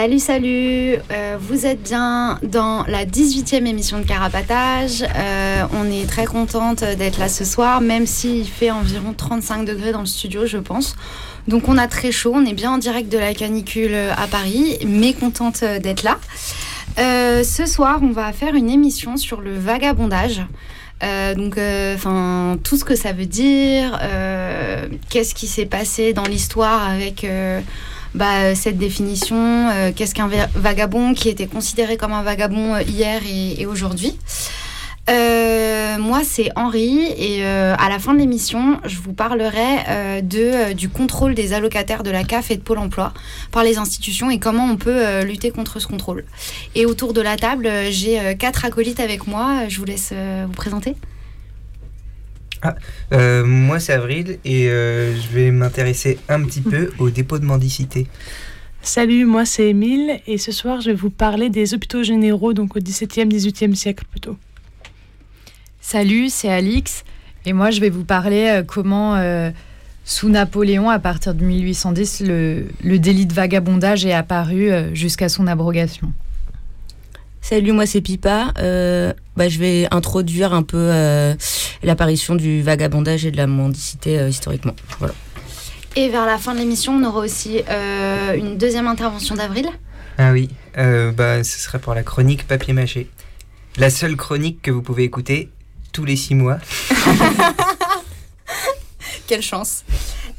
Salut, salut euh, Vous êtes bien dans la 18e émission de Carapatage. Euh, on est très contente d'être là ce soir, même s'il fait environ 35 degrés dans le studio, je pense. Donc on a très chaud, on est bien en direct de la canicule à Paris, mais contente d'être là. Euh, ce soir, on va faire une émission sur le vagabondage. donc, enfin, tout ce que ça veut dire, qu'est-ce qui s'est passé dans l'histoire avec bah, cette définition, euh, qu'est-ce qu'un vagabond qui était considéré comme un vagabond euh, hier et, aujourd'hui. Euh, moi, c'est Henri et à la fin de l'émission, je vous parlerai de, du contrôle des allocataires de la CAF et de Pôle Emploi par les institutions et comment on peut lutter contre ce contrôle. Et autour de la table, j'ai quatre acolytes avec moi. Je vous laisse vous présenter. Ah, euh, moi c'est Avril et euh, je vais m'intéresser un petit peu au dépôt de mendicité. Salut, moi c'est Émile et ce soir je vais vous parler des hôpitaux généraux donc au XVIIe, XVIIIe siècle plutôt. Salut, c'est Alix et moi je vais vous parler euh, comment sous Napoléon à partir de 1810 le, le délit de vagabondage est apparu jusqu'à son abrogation. Salut, moi c'est Pipa. Euh, bah, je vais introduire un peu euh, l'apparition du vagabondage et de la mendicité euh, historiquement. Voilà. Et vers la fin de l'émission, on aura aussi une deuxième intervention d'Avril. Ah oui, bah, ce serait pour la chronique papier mâché. La seule chronique que vous pouvez écouter tous les six mois. Quelle chance.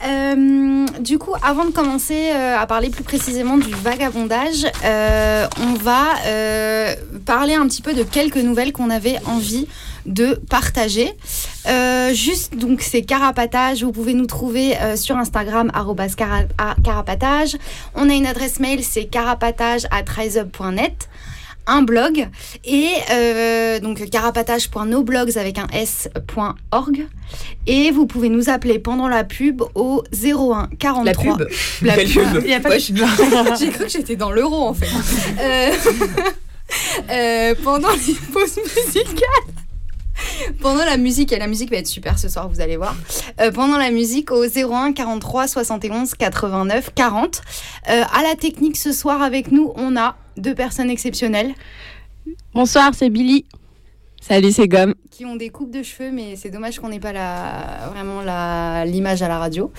Euh, du coup, avant de commencer euh, à parler plus précisément du vagabondage, euh, on va parler un petit peu de quelques nouvelles qu'on avait envie de partager. juste donc c'est carapatage, vous pouvez nous trouver sur Instagram carapatage. On a une adresse mail, c'est carapatage un blog et euh, donc carapatage.noblogs avec un s.org et vous pouvez nous appeler pendant la pub au 01 43 la pub la pub, il y a pas j'ai cru que j'étais dans l'euro en fait. Euh, euh, pendant les pauses musicales pendant la musique, et la musique va être super ce soir, vous allez voir. pendant la musique au 01 43 71 89 40. à la technique ce soir avec nous, on a deux personnes exceptionnelles. Bonsoir, c'est Billy. Salut, c'est Gomme. Qui ont des coupes de cheveux, mais c'est dommage qu'on n'ait pas la, vraiment l'image à la radio.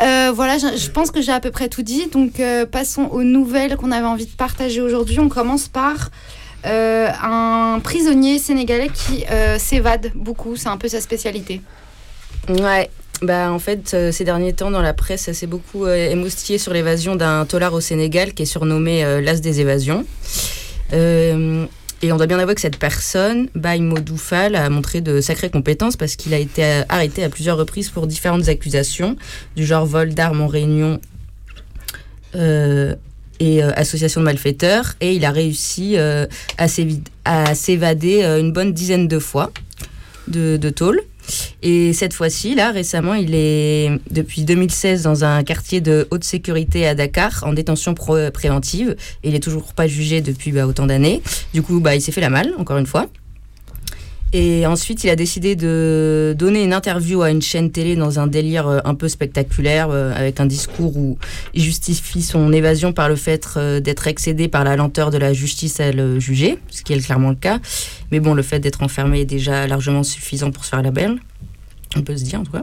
Euh, voilà, je, pense que j'ai à peu près tout dit. Donc, euh, passons aux nouvelles qu'on avait envie de partager aujourd'hui. On commence par euh, un prisonnier sénégalais qui s'évade beaucoup. C'est un peu sa spécialité. Ouais, bah, en fait, euh, ces derniers temps, dans la presse, ça s'est beaucoup euh, émoustillé sur l'évasion d'un tolard au Sénégal qui est surnommé euh, l'As des évasions. et on doit bien avouer que cette personne, Baye Modoufal, a montré de sacrées compétences parce qu'il a été arrêté à plusieurs reprises pour différentes accusations, du genre vol d'armes en réunion et association de malfaiteurs. Et il a réussi à s'évader une bonne dizaine de fois de, de tôle. Et cette fois-ci, là, récemment, il est depuis 2016 dans un quartier de haute sécurité à Dakar, en détention préventive. Et il est toujours pas jugé depuis bah, autant d'années. Du coup, bah, il s'est fait la malle, encore une fois. Et ensuite, il a décidé de donner une interview à une chaîne télé dans un délire euh, un peu spectaculaire, euh, avec un discours où il justifie son évasion par le fait euh, d'être excédé par la lenteur de la justice à le juger, ce qui est clairement le cas. Mais bon, le fait d'être enfermé est déjà largement suffisant pour se faire la belle. On peut se dire en tout cas.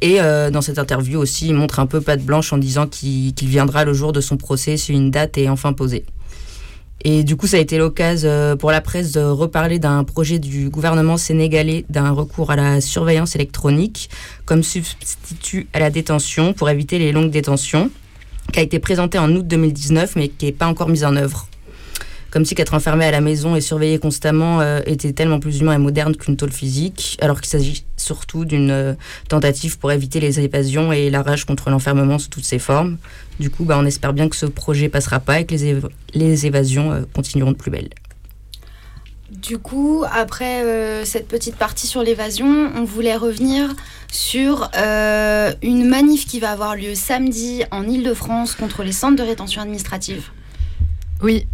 et dans cette interview aussi, il montre un peu patte blanche en disant qu'il viendra le jour de son procès si une date est enfin posée. Et du coup, ça a été l'occasion pour la presse de reparler d'un projet du gouvernement sénégalais d'un recours à la surveillance électronique comme substitut à la détention pour éviter les longues détentions, qui a été présenté en août 2019 mais qui n'est pas encore mise en œuvre comme si qu'être enfermé à la maison et surveillé constamment euh, était tellement plus humain et moderne qu'une tôle physique, alors qu'il s'agit surtout d'une euh, tentative pour éviter les évasions et la rage contre l'enfermement sous toutes ses formes. Du coup, bah, on espère bien que ce projet passera pas et que les, les évasions euh, continueront de plus belle. Du coup, après cette petite partie sur l'évasion, on voulait revenir sur une manif qui va avoir lieu samedi en Ile-de-France contre les centres de rétention administrative. Oui,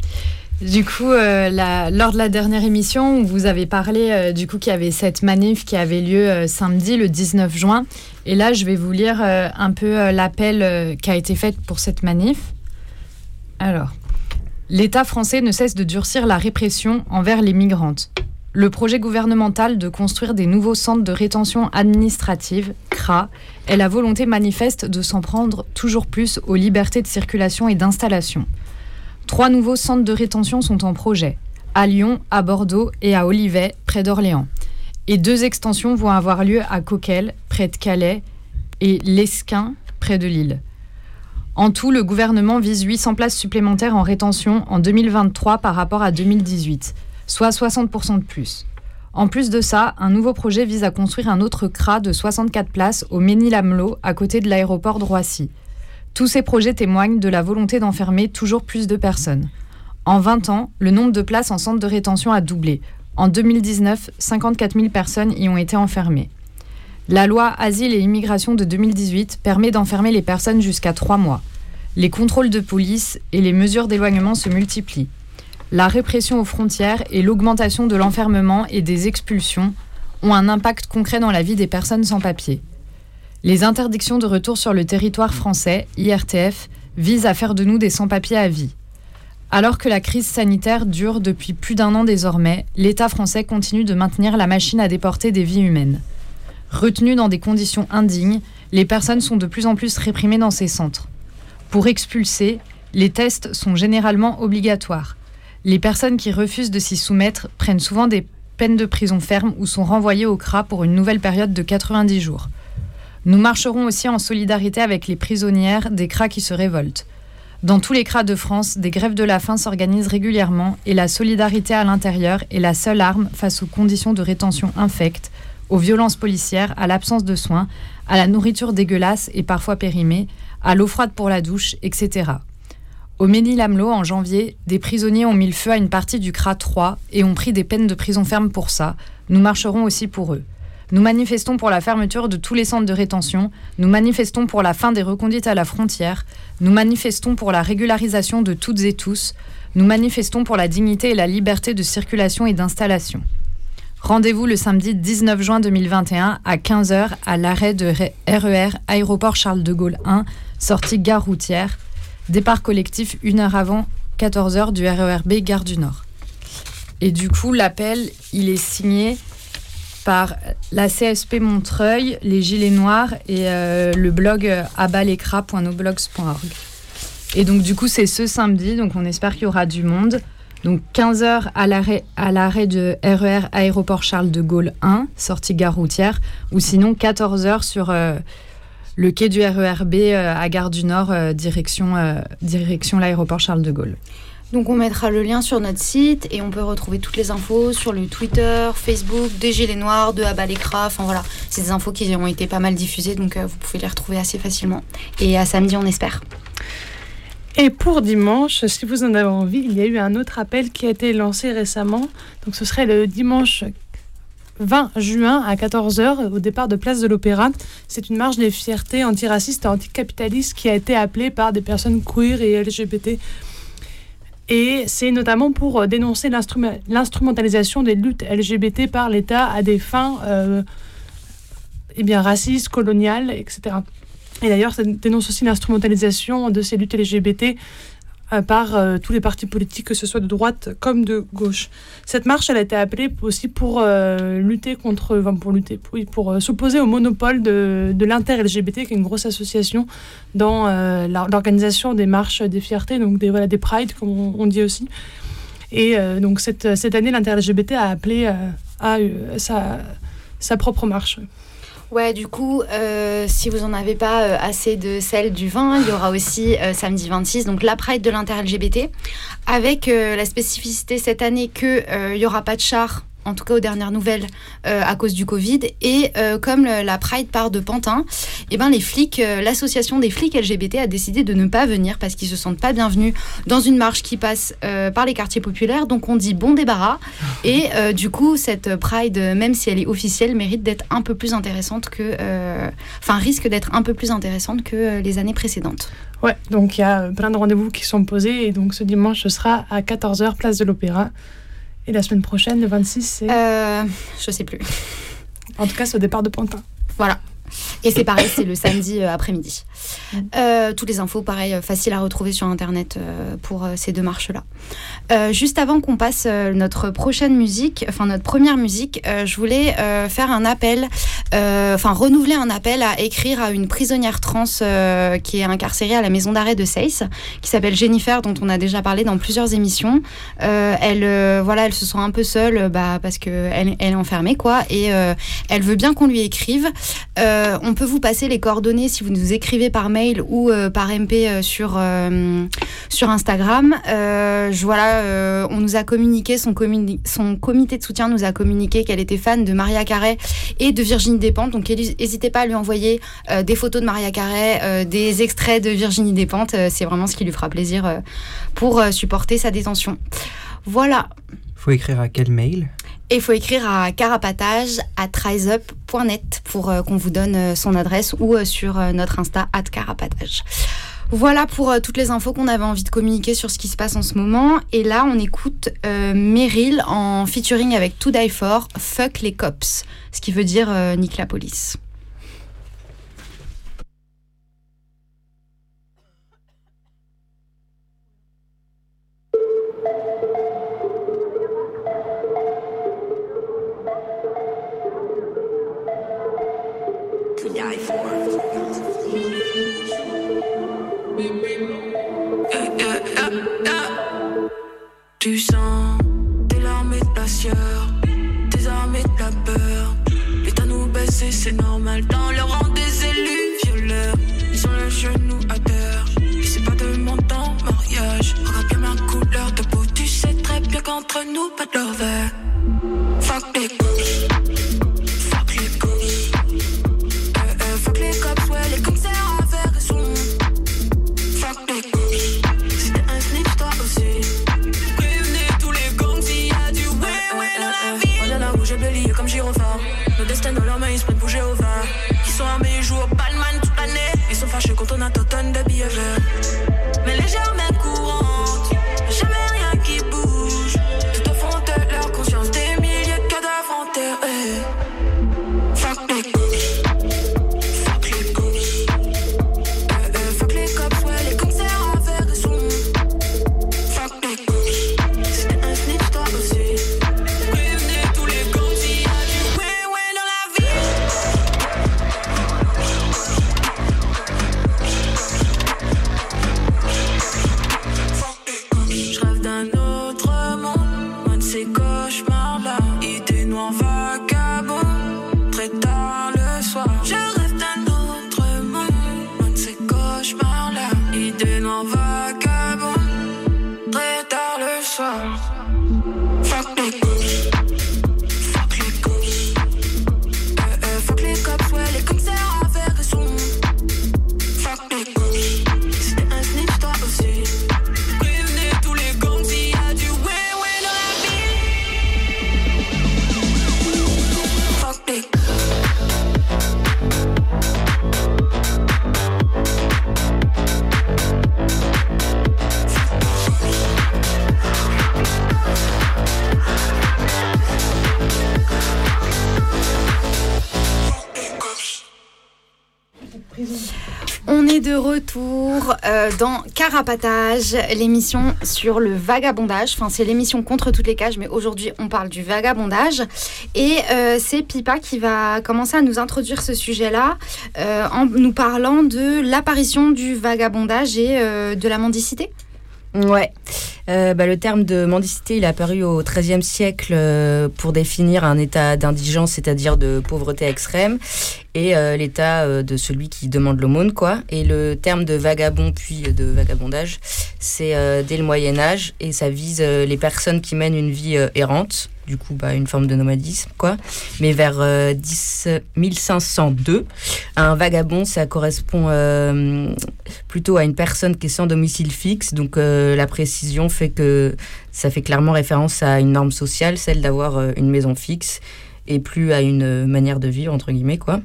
du coup, euh, lors de la dernière émission, vous avez parlé euh, du coup qu'il y avait cette manif qui avait lieu euh, samedi, le 19 juin. Et là, je vais vous lire un peu l'appel qui a été fait pour cette manif. Alors, l'État français ne cesse de durcir la répression envers les migrantes. Le projet gouvernemental de construire des nouveaux centres de rétention administrative, CRA, est la volonté manifeste de s'en prendre toujours plus aux libertés de circulation et d'installation. Trois nouveaux centres de rétention sont en projet, à Lyon, à Bordeaux et à Olivet, près d'Orléans. Et deux extensions vont avoir lieu à Coquel, près de Calais, et Lesquin, près de Lille. En tout, le gouvernement vise 800 places supplémentaires en rétention en 2023 par rapport à 2018, soit 60% de plus. En plus de ça, un nouveau projet vise à construire un autre CRA de 64 places au Ménil-Amelot, à côté de l'aéroport de Roissy. Tous ces projets témoignent de la volonté d'enfermer toujours plus de personnes. En 20 ans, le nombre de places en centre de rétention a doublé. En 2019, 54 000 personnes y ont été enfermées. La loi Asile et Immigration de 2018 permet d'enfermer les personnes jusqu'à 3 mois. Les contrôles de police et les mesures d'éloignement se multiplient. La répression aux frontières et l'augmentation de l'enfermement et des expulsions ont un impact concret dans la vie des personnes sans papier. Les interdictions de retour sur le territoire français, IRTF, visent à faire de nous des sans-papiers à vie. Alors que la crise sanitaire dure depuis plus d'un an désormais, l'État français continue de maintenir la machine à déporter des vies humaines. Retenues dans des conditions indignes, les personnes sont de plus en plus réprimées dans ces centres. Pour expulser, les tests sont généralement obligatoires. Les personnes qui refusent de s'y soumettre prennent souvent des peines de prison ferme ou sont renvoyées au CRA pour une nouvelle période de 90 jours. Nous marcherons aussi en solidarité avec les prisonnières des CRA qui se révoltent. Dans tous les CRA de France, des grèves de la faim s'organisent régulièrement et la solidarité à l'intérieur est la seule arme face aux conditions de rétention infectes, aux violences policières, à l'absence de soins, à la nourriture dégueulasse et parfois périmée, à l'eau froide pour la douche, etc. Au Ménil-Amelot, en janvier, des prisonniers ont mis le feu à une partie du CRA 3 et ont pris des peines de prison ferme pour ça. Nous marcherons aussi pour eux. Nous manifestons pour la fermeture de tous les centres de rétention. Nous manifestons pour la fin des reconduites à la frontière. Nous manifestons pour la régularisation de toutes et tous. Nous manifestons pour la dignité et la liberté de circulation et d'installation. Rendez-vous le samedi 19 juin 2021 à 15h à l'arrêt de RER e Aéroport Charles de Gaulle 1, sortie gare routière. Départ collectif une heure avant 14h du RERB Gare du Nord. Et du coup, l'appel, il est signé par la CSP Montreuil, les Gilets Noirs et euh, le blog abalecra.noblogs.org. Et donc du coup c'est ce samedi, donc on espère qu'il y aura du monde. Donc 15h à l'arrêt, à l'arrêt de RER e Aéroport Charles de Gaulle 1, sortie gare routière, ou sinon 14h sur euh, le quai du RERB euh, à Gare du Nord, direction, direction l'aéroport Charles de Gaulle. Donc on mettra le lien sur notre site et on peut retrouver toutes les infos sur le Twitter, Facebook, des Gilets Noirs, de Abalécra. Enfin voilà, c'est des infos qui ont été pas mal diffusées, donc euh, vous pouvez les retrouver assez facilement. Et à samedi, on espère. Et pour dimanche, si vous en avez envie, il y a eu un autre appel qui a été lancé récemment. Donc ce serait le dimanche 20 juin à 14h au départ de Place de l'Opéra. C'est une marche des fiertés antiracistes et anticapitalistes qui a été appelée par des personnes queer et LGBT et c'est notamment pour euh, dénoncer l'instrumentalisation des luttes LGBT par l'État à des fins euh, eh racistes, coloniales, etc. Et d'ailleurs, ça dénonce aussi l'instrumentalisation de ces luttes LGBT par euh, tous les partis politiques, que ce soit de droite comme de gauche. Cette marche, a été appelée aussi pour euh, lutter contre, pour lutter, pour, s'opposer au monopole de, de l'inter-LGBT, qui est une grosse association dans l'organisation des marches des fiertés, donc des, voilà, des prides, comme on, dit aussi. Et euh, donc cette, cette année, l'inter-LGBT a appelé euh, à euh, sa, sa propre marche. Ouais, du coup, euh, si vous en avez pas euh, assez de celle du vin, il y aura aussi euh, samedi 26, donc la Pride de l'inter-LGBT, avec euh, la spécificité cette année que euh, il y aura pas de char. En tout cas, aux dernières nouvelles, euh, à cause du Covid. Et euh, comme le- la Pride part de Pantin, eh ben, les flics, euh, l'association des flics LGBT a décidé de ne pas venir parce qu'ils se sentent pas bienvenus dans une marche qui passe par les quartiers populaires. Donc on dit bon débarras. Et du coup, cette Pride, même si elle est officielle, mérite d'être un peu plus intéressante que. Enfin, risque d'être un peu plus intéressante que les années précédentes. Ouais, donc il y a plein de rendez-vous qui sont posés. Et donc ce dimanche, ce sera à 14h, place de l'Opéra. Et la semaine prochaine, le 26, c'est. Euh, je sais plus. En tout cas, c'est au départ de Pantin. Voilà. Et c'est pareil, c'est le samedi euh, après-midi. Euh, toutes les infos, pareil, euh, faciles à retrouver sur Internet euh, pour euh, ces deux marches-là. Juste avant qu'on passe notre prochaine musique, enfin notre première musique, je voulais faire un appel, enfin renouveler un appel à écrire à une prisonnière trans qui est incarcérée à la maison d'arrêt de Seyss, qui s'appelle Jennifer, dont on a déjà parlé dans plusieurs émissions. Elle, voilà, elle se sent un peu seule, bah, parce que elle, est enfermée, quoi, et elle veut bien qu'on lui écrive. On peut vous passer les coordonnées si vous nous écrivez par mail ou euh, par MP euh, sur, euh, sur Instagram. Je, voilà, on nous a communiqué, son, son comité de soutien nous a communiqué qu'elle était fan de Maria Carré et de Virginie Despentes. Donc n'hésitez pas à lui envoyer des photos de Maria Carré, des extraits de Virginie Despentes. C'est vraiment ce qui lui fera plaisir pour supporter sa détention. Voilà. Faut écrire à quel mail? Et il faut écrire à carapatage at riseup.net pour euh, qu'on vous donne euh, son adresse ou euh, sur notre Insta at carapatage. Voilà pour toutes les infos qu'on avait envie de communiquer sur ce qui se passe en ce moment. Et là, on écoute Meryl en featuring avec To Die For, Fuck les cops, ce qui veut dire nique la police. Carapatage, l'émission sur le vagabondage. Enfin, c'est l'émission contre toutes les cages, mais aujourd'hui, on parle du vagabondage. Et euh, c'est Pipa qui va commencer à nous introduire ce sujet-là euh, en nous parlant de l'apparition du vagabondage et euh, de la mendicité. Ouais. Bah, le terme de mendicité, il est apparu au XIIIe siècle pour définir un état d'indigence, c'est-à-dire de pauvreté extrême, et euh, l'état euh, de celui qui demande l'aumône, quoi. Et le terme de vagabond puis de vagabondage, c'est euh, dès le Moyen Âge, et ça vise les personnes qui mènent une vie errante, du coup, bah, une forme de nomadisme, quoi. Mais vers euh, 10, 1502, un vagabond, ça correspond plutôt à une personne qui est sans domicile fixe. Donc la précision fait que ça fait clairement référence à une norme sociale, celle d'avoir une maison fixe, et plus à une manière de vivre, entre guillemets, quoi.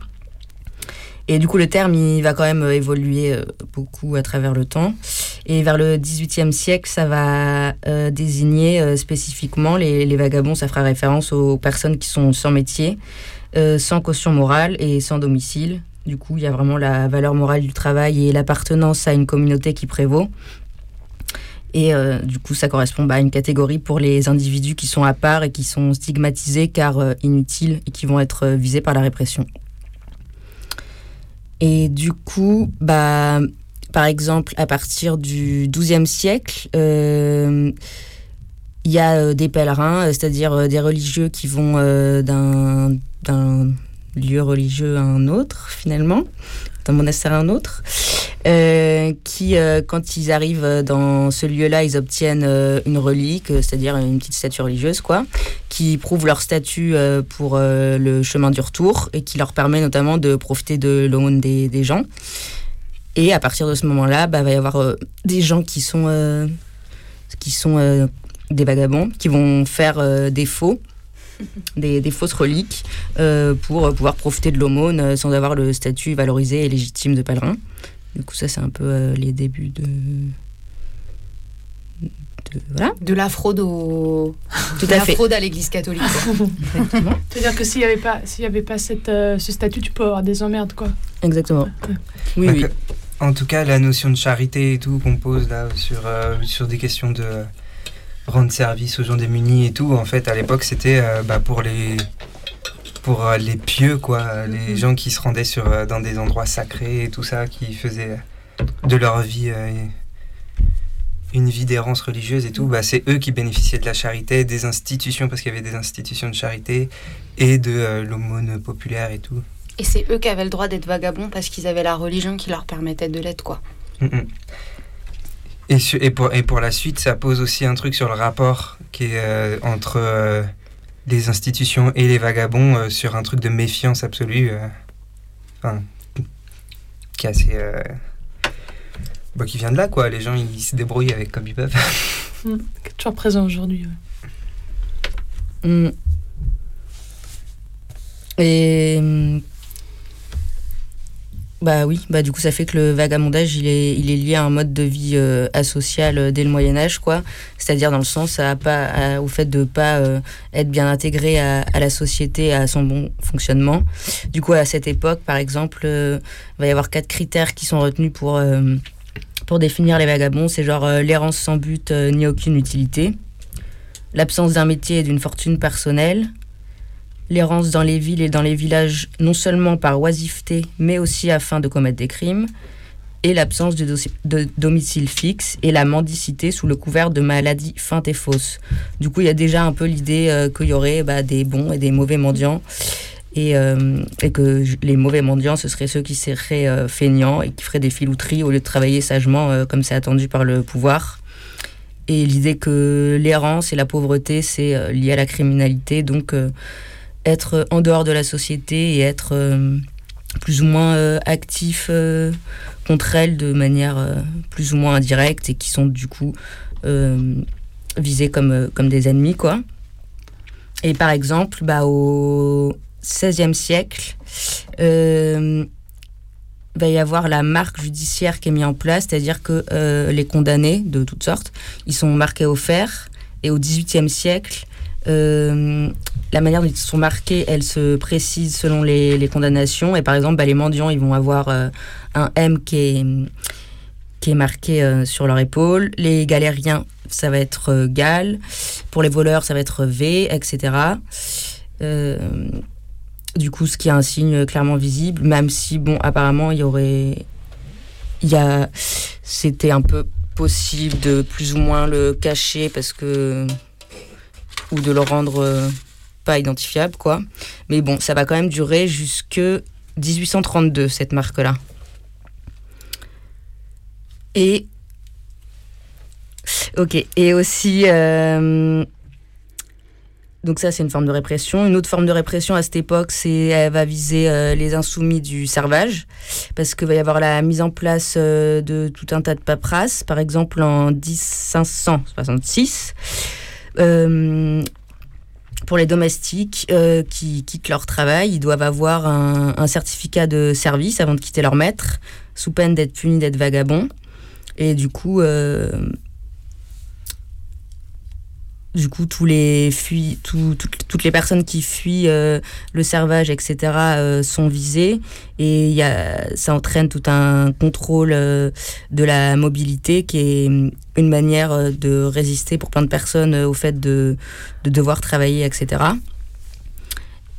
Et du coup, le terme, il va quand même euh, évoluer euh, beaucoup à travers le temps. Et vers le XVIIIe siècle, ça va euh, désigner spécifiquement les, vagabonds. Ça fera référence aux personnes qui sont sans métier, sans caution morale et sans domicile. Du coup, il y a vraiment la valeur morale du travail et l'appartenance à une communauté qui prévaut. Et du coup, ça correspond bah, à une catégorie pour les individus qui sont à part et qui sont stigmatisés car inutiles et qui vont être visés par la répression. Et du coup, bah, par exemple, à partir du XIIe siècle, euh, il y a euh, des pèlerins, euh, c'est-à-dire des religieux qui vont d'un lieu religieux à un autre, finalement, d'un monastère à un autre, euh, qui, euh, quand ils arrivent dans ce lieu-là, ils obtiennent euh, une relique, euh, c'est-à-dire une petite statue religieuse, quoi, qui prouve leur statut euh, pour euh, le chemin du retour et qui leur permet notamment de profiter de l'aumône des, des gens. Et à partir de ce moment-là, bah, va y avoir euh, des gens qui sont, euh, qui sont euh, des vagabonds, qui vont faire euh, des faux, des, des fausses reliques, euh, pour pouvoir profiter de l'aumône euh, sans avoir le statut valorisé et légitime de pèlerin. Du coup, ça, c'est un peu euh, les débuts de. de- voilà. De la fraude au. Tout de à la fait. fraude à l'église catholique. C'est-à-dire que s'il n'y avait pas, s'il y avait pas cette, euh, ce statut, tu peux avoir des emmerdes, quoi. Exactement. Oui, Donc, oui. En tout cas, la notion de charité et tout qu'on pose là sur, euh, sur des questions de euh, rendre service aux gens démunis et tout, en fait, à l'époque, c'était euh, bah, pour les pour euh, les pieux, quoi, les gens qui se rendaient sur, euh, dans des endroits sacrés et tout ça, qui faisaient de leur vie une vie d'errance religieuse et tout, bah, c'est eux qui bénéficiaient de la charité, des institutions, parce qu'il y avait des institutions de charité, et de l'aumône populaire et tout. Et c'est eux qui avaient le droit d'être vagabonds parce qu'ils avaient la religion qui leur permettait de l'être, quoi. Mm. Et, su- et, pour, et pour la suite, ça pose aussi un truc sur le rapport qui est euh, entre euh, les institutions et les vagabonds, euh, sur un truc de méfiance absolue. euh, enfin, qui est assez. euh, bah, qui vient de là, quoi. Les gens, ils se débrouillent avec comme ils peuvent. Mm. Est toujours présent aujourd'hui. ouais. Mm. Et mm, bah oui, bah du coup ça fait que le vagabondage il est, il est lié à un mode de vie euh, asocial euh, dès le Moyen Âge quoi. C'est-à-dire dans le sens à pas, à- au fait de pas euh, être bien intégré à, à la société, à son bon fonctionnement. Du coup à cette époque par exemple, euh, va y avoir quatre critères qui sont retenus pour euh, pour définir les vagabonds. C'est genre euh, l'errance sans but ni aucune utilité, l'absence d'un métier et d'une fortune personnelle, l'errance dans les villes et dans les villages non seulement par oisiveté, mais aussi afin de commettre des crimes, et l'absence de, domicile fixe et la mendicité sous le couvert de maladies feintes et fausses. Du coup, il y a déjà un peu l'idée euh, qu'il y aurait bah, des bons et des mauvais mendiants, et, euh, et que les mauvais mendiants, ce seraient ceux qui seraient euh, feignants et qui feraient des filouteries au lieu de travailler sagement euh, comme c'est attendu par le pouvoir. Et l'idée que l'errance et la pauvreté, c'est lié à la criminalité, donc être en dehors de la société et être euh, plus ou moins euh, actif euh, contre elle de manière euh, plus ou moins indirecte et qui sont du coup euh, visés comme, euh, comme des ennemis, quoi. Et par exemple, bah, au XVIe siècle, euh, va y avoir la marque judiciaire qui est mise en place, c'est-à-dire que euh, les condamnés de toutes sortes, ils sont marqués au fer. Et au XVIIIe siècle, euh, la manière dont ils sont marqués, elle se précise selon les, condamnations. Et par exemple, bah, les mendiants, ils vont avoir euh, un M qui est, qui est marqué euh, sur leur épaule. Les galériens, ça va être gal. Pour les voleurs, ça va être V, etc. Du coup, ce qui est un signe clairement visible, même si, bon, apparemment, il y aurait. Y a. C'était un peu possible de plus ou moins le cacher parce que ou de le rendre euh, pas identifiable quoi. Mais bon, ça va quand même durer jusque 1832 cette marque là. Et ok et aussi euh, donc ça, c'est une forme de répression. Une autre forme de répression à cette époque, c'est elle va viser euh, les insoumis du servage, parce qu'il va y avoir la mise en place de tout un tas de paperasses. Par exemple, en 1566, euh, pour les domestiques euh, qui quittent leur travail, ils doivent avoir un, un certificat de service avant de quitter leur maître, sous peine d'être punis d'être vagabonds. Et du coup, euh, du coup, les toutes les personnes qui fuient euh, le servage, etc., euh, sont visées. Et y a, ça entraîne tout un contrôle euh, de la mobilité qui est une manière de résister pour plein de personnes au fait de, de devoir travailler, etc.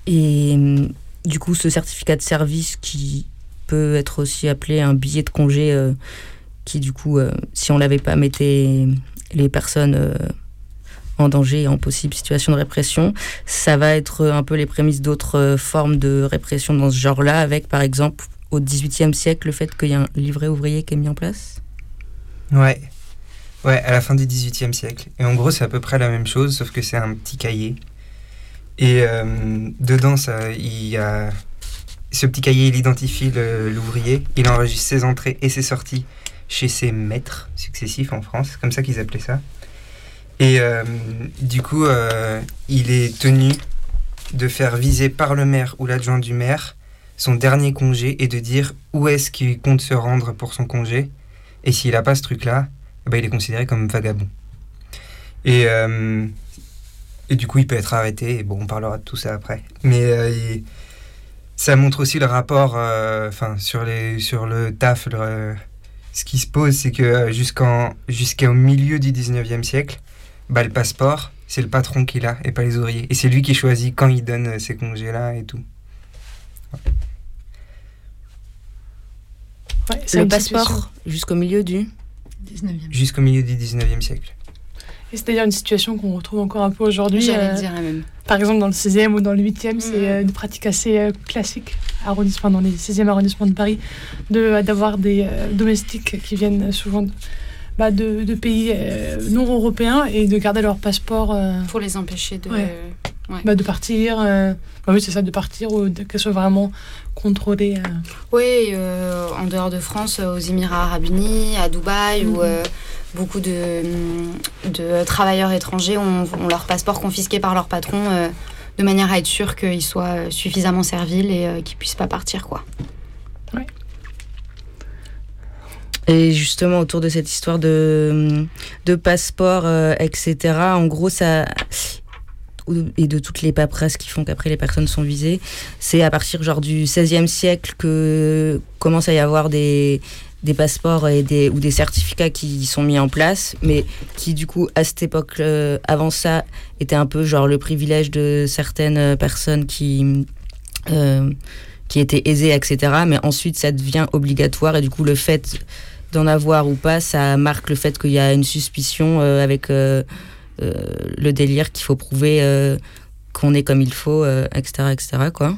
Et euh, du coup, ce certificat de service qui peut être aussi appelé un billet de congé, qui du coup, si on l'avait pas, mettait les personnes en danger et en possible situation de répression. Ça va être un peu les prémices d'autres euh, formes de répression dans ce genre-là, avec par exemple au XVIIIe siècle le fait qu'il y a un livret ouvrier qui est mis en place. Ouais. Ouais, à la fin du XVIIIe siècle. Et en gros, c'est à peu près la même chose, sauf que c'est un petit cahier. Et euh, dedans, ça, il y a... Ce petit cahier, il identifie l'ouvrier, il enregistre ses entrées et ses sorties chez ses maîtres successifs en France, comme ça qu'ils appelaient ça. Et euh, du coup, euh, il est tenu de faire viser par le maire ou l'adjoint du maire son dernier congé et de dire où est-ce qu'il compte se rendre pour son congé. Et s'il n'a pas ce truc-là, eh ben, il est considéré comme vagabond. Et, euh, et du coup, il peut être arrêté. Et bon, on parlera de tout ça après. Mais ça montre aussi le rapport sur, les, sur le taf. ce qui se pose, c'est que jusqu'en, jusqu'au milieu du 19e siècle, bah, le passeport, c'est le patron qui l'a et pas les ouvriers. Et c'est lui qui choisit quand il donne euh, ces congés-là et tout. Ouais, c'est Le passeport jusqu'au milieu du 19e. Jusqu'au milieu du 19e siècle. Et c'est d'ailleurs une situation qu'on retrouve encore un peu aujourd'hui. J'allais euh, dire la même. Par exemple, dans le 16e ou dans le 8e, c'est Mhm. euh, une pratique assez euh, classique, arrondissement, dans les 16e arrondissements de Paris, de, euh, d'avoir des euh, domestiques qui viennent souvent de, bah, de, de pays euh, non européens et de garder leur passeport, euh, Pour les empêcher de. Ouais. Ouais. bah, de partir. euh, bah oui, c'est ça, de partir ou qu'elles soient vraiment contrôlées. euh. Oui, euh, en dehors de France, aux Émirats Arabes Unis, à Dubaï, où Mhm. beaucoup de, de travailleurs étrangers ont, ont leur passeport confisqué par leur patron de manière à être sûr qu'ils soient suffisamment serviles et qu'ils puissent pas partir. quoi. Et justement, autour de cette histoire de, de passeport, euh, etc., en gros, ça. Et de toutes les paperasses qui font qu'après les personnes sont visées, c'est à partir genre du XVIe siècle que commence à y avoir des, des passeports et des, ou des certificats qui sont mis en place, mais qui du coup, à cette époque, euh, avant ça, étaient un peu genre le privilège de certaines personnes qui. euh, qui étaient aisées, etc. Mais ensuite, ça devient obligatoire et du coup, le fait d'en avoir ou pas, ça marque le fait qu'il y a une suspicion euh, avec euh, euh, le délire qu'il faut prouver qu'on est comme il faut, etc., etc., quoi.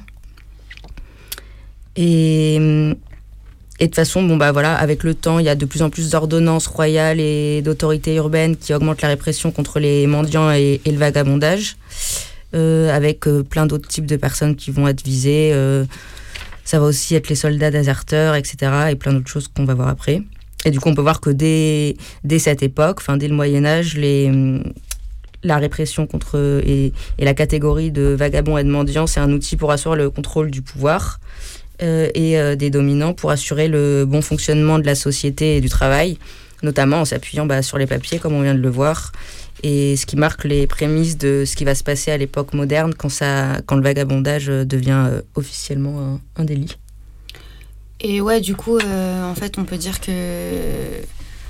Et, et de toute façon, bon, bah voilà, avec le temps, il y a de plus en plus d'ordonnances royales et d'autorités urbaines qui augmentent la répression contre les mendiants et, et le vagabondage, avec plein d'autres types de personnes qui vont être visées. ça va aussi être les soldats déserteurs, etc. et plein d'autres choses qu'on va voir après. Et du coup, on peut voir que dès, dès cette époque, enfin dès le Moyen Âge, les, hum, la répression contre et, la catégorie de vagabonds et de mendiants, c'est un outil pour assurer le contrôle du pouvoir euh, et euh, des dominants pour assurer le bon fonctionnement de la société et du travail, notamment en s'appuyant bah, sur les papiers, comme on vient de le voir, et ce qui marque les prémices de ce qui va se passer à l'époque moderne quand, ça, quand le vagabondage euh, devient euh, officiellement un délit. Et ouais, du coup, euh, en fait, on peut dire que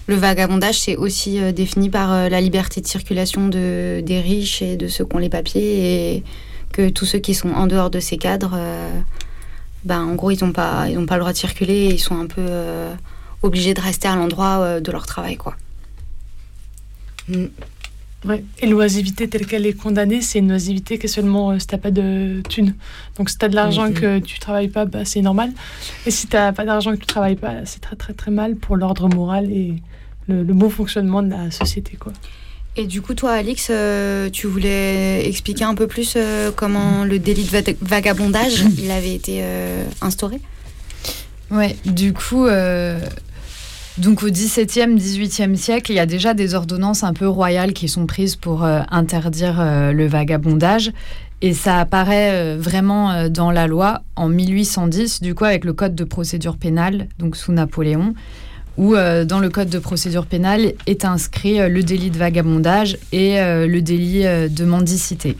le vagabondage, c'est aussi euh, défini par euh, la liberté de circulation de, des riches et de ceux qui ont les papiers, et que tous ceux qui sont en dehors de ces cadres, ben, en gros, ils n'ont pas, ils pas le droit de circuler et ils sont un peu obligés de rester à l'endroit de leur travail, quoi. Mm. Ouais. Et l'oisiveté telle qu'elle est condamnée, c'est une oisiveté qui est seulement euh, si t'as pas de thunes. Donc si t'as de l'argent et que tu travailles pas, bah, c'est normal. Et si t'as pas d'argent et que tu travailles pas, c'est très très très mal pour l'ordre moral et le, le bon fonctionnement de la société. Quoi. Et du coup, toi, Alix, euh, tu voulais expliquer un peu plus euh, comment le délit de va- vagabondage il avait été euh, instauré? Ouais, du coup, euh, donc au XVIIe, XVIIIe siècle, il y a déjà des ordonnances un peu royales qui sont prises pour euh, interdire euh, le vagabondage. Et ça apparaît euh, vraiment dans la loi en 1810, du coup, avec le Code de procédure pénale, donc sous Napoléon, où dans le Code de procédure pénale est inscrit le délit de vagabondage et le délit de mendicité.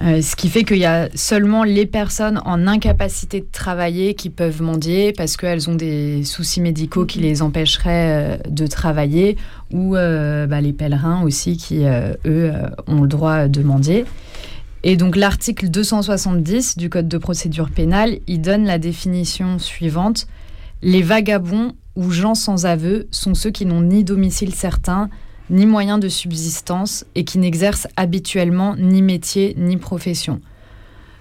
Euh, ce qui fait qu'il y a seulement les personnes en incapacité de travailler qui peuvent mendier parce qu'elles ont des soucis médicaux qui les empêcheraient euh, de travailler ou euh, bah, les pèlerins aussi qui, eux, ont le droit de mendier. Et donc l'article 270 du Code de procédure pénale, il donne la définition suivante. Les vagabonds ou gens sans aveu sont ceux qui n'ont ni domicile certain, ni moyen de subsistance et qui n'exercent habituellement ni métier ni profession.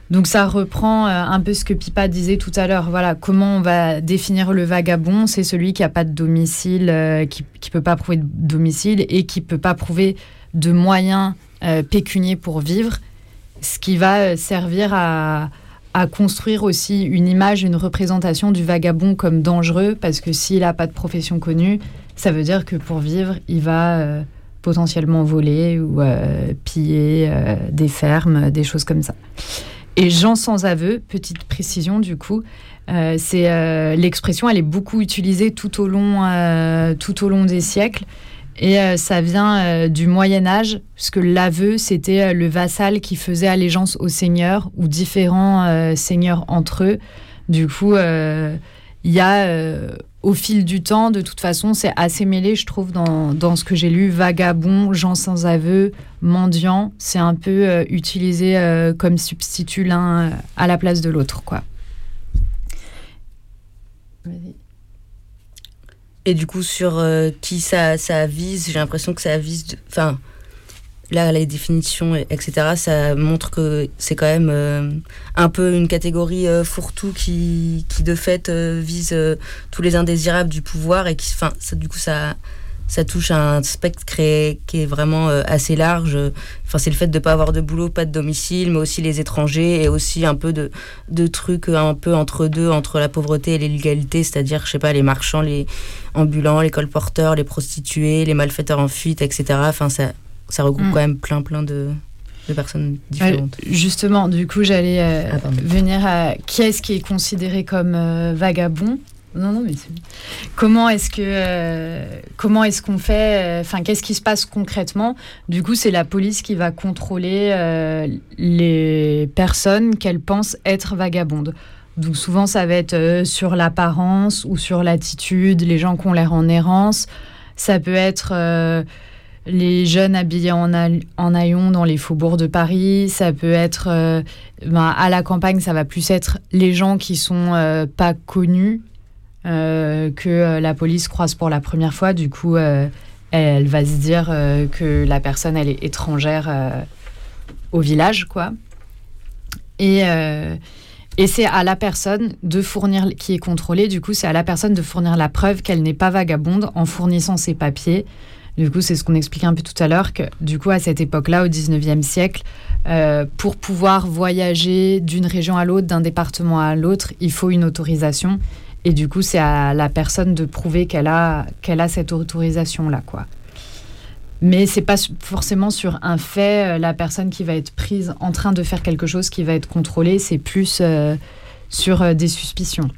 Donc ça reprend euh, un peu ce que Pipa disait tout à l'heure. Voilà, comment on va définir le vagabond? C'est celui qui n'a pas de domicile, euh, qui ne peut pas prouver de domicile et qui ne peut pas prouver de moyens euh, pécuniers pour vivre, ce qui va euh, servir à, à construire aussi une image, une représentation du vagabond comme dangereux, parce que s'il n'a pas de profession connue, ça veut dire que pour vivre, il va euh, potentiellement voler ou euh, piller euh, des fermes, des choses comme ça. Et gens sans aveu, petite précision du coup, c'est l'expression, elle est beaucoup utilisée tout au long, tout au long des siècles. Et ça vient du Moyen Âge, puisque l'aveu, c'était le vassal qui faisait allégeance au seigneur ou différents seigneurs entre eux. Du coup, il y a, au fil du temps, de toute façon, c'est assez mêlé, je trouve, dans, dans ce que j'ai lu. Vagabond, gens sans aveu, mendiant, c'est un peu euh, utilisé euh, comme substitut l'un euh, à la place de l'autre, quoi. Et du coup, sur qui ça, ça vise, j'ai l'impression que ça vise. Enfin, là, les définitions, et- etc., ça montre que c'est quand même euh, un peu une catégorie euh, fourre-tout qui, qui, de fait, euh, vise tous les indésirables du pouvoir et qui, enfin, du coup, ça. Ça touche à un spectre qui est, vraiment assez large. Enfin, c'est le fait de ne pas avoir de boulot, pas de domicile, mais aussi les étrangers et aussi un peu de, de trucs un peu entre deux, entre la pauvreté et l'illégalité, c'est-à-dire, je sais pas, les marchands, les ambulants, les colporteurs, les prostituées, les malfaiteurs en fuite, etc. Enfin, ça, ça regroupe Mm. quand même plein, plein de, de personnes différentes. Euh, justement, du coup, j'allais euh, Ah, venir à qui est-ce qui est considéré comme euh, vagabond? Non, non, mais c'est- comment est-ce que euh, comment est-ce qu'on fait Enfin, qu'est-ce qui se passe concrètement? Du coup, c'est la police qui va contrôler les personnes qu'elle pense être vagabondes. Donc souvent, ça va être sur l'apparence ou sur l'attitude, les gens qui ont l'air en errance. Ça peut être les jeunes habillés en, en haillons dans les faubourgs de Paris. Ça peut être euh, ben, à la campagne, ça va plus être les gens qui sont euh, pas connus euh, que la police croise pour la première fois. Du coup, elle va se dire que la personne elle est étrangère au village, quoi. Et et c'est à la personne de fournir, qui est contrôlée, du coup, c'est à la personne de fournir la preuve qu'elle n'est pas vagabonde en fournissant ses papiers. Du coup, c'est ce qu'on expliquait un peu tout à l'heure, que du coup, à cette époque-là, au 19e siècle, euh, pour pouvoir voyager d'une région à l'autre, d'un département à l'autre, il faut une autorisation. Et du coup, c'est à la personne de prouver qu'elle a, a cette autorisation-là, quoi. Mais c'est pas forcément sur un fait, euh, la personne qui va être prise en train de faire quelque chose qui va être contrôlée, c'est plus euh, sur des suspicions.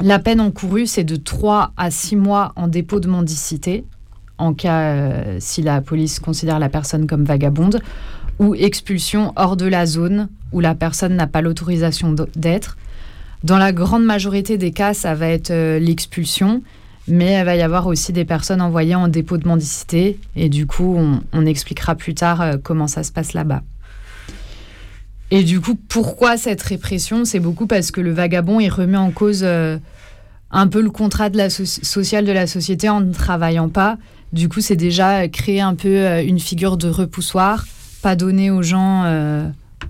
La peine encourue, c'est de 3 à 6 mois en dépôt de mendicité, en cas euh, si la police considère la personne comme vagabonde, ou expulsion hors de la zone où la personne n'a pas l'autorisation d'être. Dans la grande majorité des cas, ça va être euh, l'expulsion, mais il va y avoir aussi des personnes envoyées en dépôt de mendicité, et du coup, on, expliquera plus tard euh, comment ça se passe là-bas. Et du coup, pourquoi cette répression? C'est beaucoup parce que le vagabond, il remet en cause un peu le contrat de la social de la société en ne travaillant pas. Du coup, c'est déjà créer un peu une figure de repoussoir, pas donner aux gens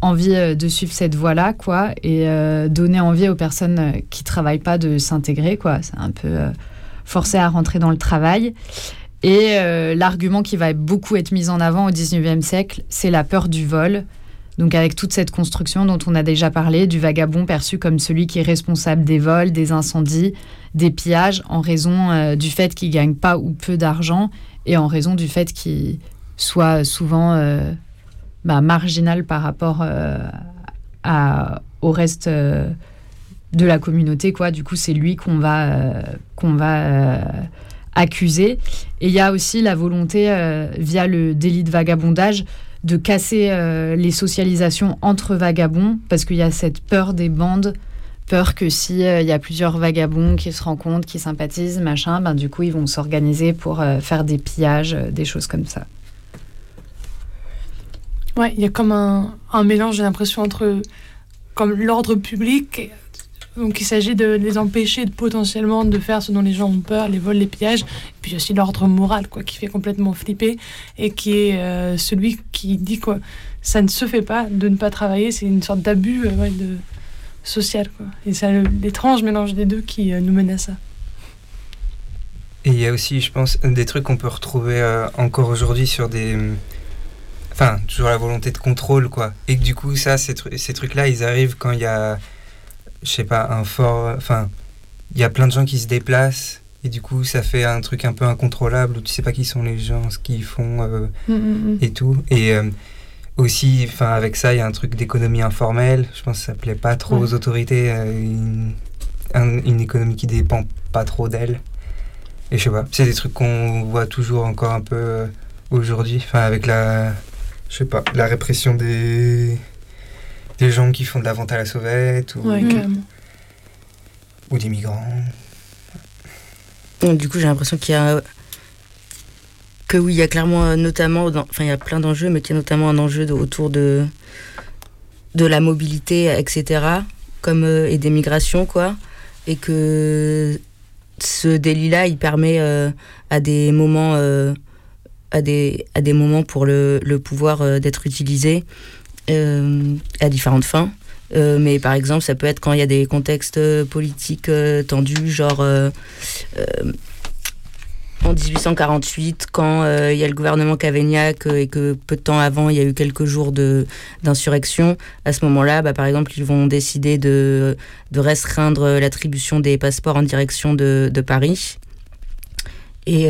envie de suivre cette voie-là, quoi, et donner envie aux personnes qui travaillent pas de s'intégrer, quoi. C'est un peu forcer à rentrer dans le travail. Et euh, l'argument qui va beaucoup être mis en avant au 19e siècle, c'est la peur du vol. Donc avec toute cette construction dont on a déjà parlé, du vagabond perçu comme celui qui est responsable des vols, des incendies, des pillages, en raison euh, du fait qu'il gagne pas ou peu d'argent et en raison du fait qu'il soit souvent euh, bah, marginal par rapport à, au reste de la communauté. Du coup, c'est lui qu'on va, qu'on va accusé. Et il y a aussi la volonté, euh, via le délit de vagabondage, de casser euh, les socialisations entre vagabonds, parce qu'il y a cette peur des bandes, peur que s'il euh, il y a plusieurs vagabonds qui se rencontrent, qui sympathisent, machin, ben, du coup, ils vont s'organiser pour faire des pillages, des choses comme ça. Ouais, il y a comme un, un mélange, j'ai l'impression, entre comme l'ordre public donc il s'agit de les empêcher de, potentiellement de faire ce dont les gens ont peur, les vols, les pièges. Et puis aussi l'ordre moral quoi, qui fait complètement flipper et qui est euh, celui qui dit que ça ne se fait pas de ne pas travailler. C'est une sorte d'abus euh, de, social. Quoi. Et c'est l'étrange mélange des deux qui euh, nous mène à ça. Et il y a aussi, je pense, des trucs qu'on peut retrouver encore aujourd'hui sur des enfin toujours la volonté de contrôle quoi et que du coup ça ces, ces trucs là ils arrivent quand il y a je sais pas, un fort. Enfin, il y a plein de gens qui se déplacent et du coup, ça fait un truc un peu incontrôlable où tu sais pas qui sont les gens, ce qu'ils font euh, mm, mm, mm. et tout. Et euh, aussi, enfin, avec ça, il y a un truc d'économie informelle. Je pense que ça plaît pas trop aux autorités. Euh, une, une, économie qui dépend pas trop d'elles. Et je sais pas, c'est des trucs qu'on voit toujours encore un peu aujourd'hui. Enfin, avec la, je sais pas, la répression des des gens qui font de la vente à la sauvette ou, ou des migrants. du coup, j'ai l'impression qu'il y a que oui, il y a clairement euh, notamment, enfin il y a plein d'enjeux, mais qu'il y a notamment un enjeu autour de de la mobilité, etc. Comme euh, et des migrations quoi, et que ce délit-là, il permet euh, à des moments à des à des moments pour le, le pouvoir d'être utilisé euh, à différentes fins. Euh, mais par exemple, ça peut être quand il y a des contextes politiques euh, tendus, genre en 1848, quand il y a le gouvernement Cavaignac et que peu de temps avant, il y a eu quelques jours d'insurrection, à ce moment-là, bah, par exemple, ils vont décider de, de restreindre l'attribution des passeports en direction de, de Paris. Et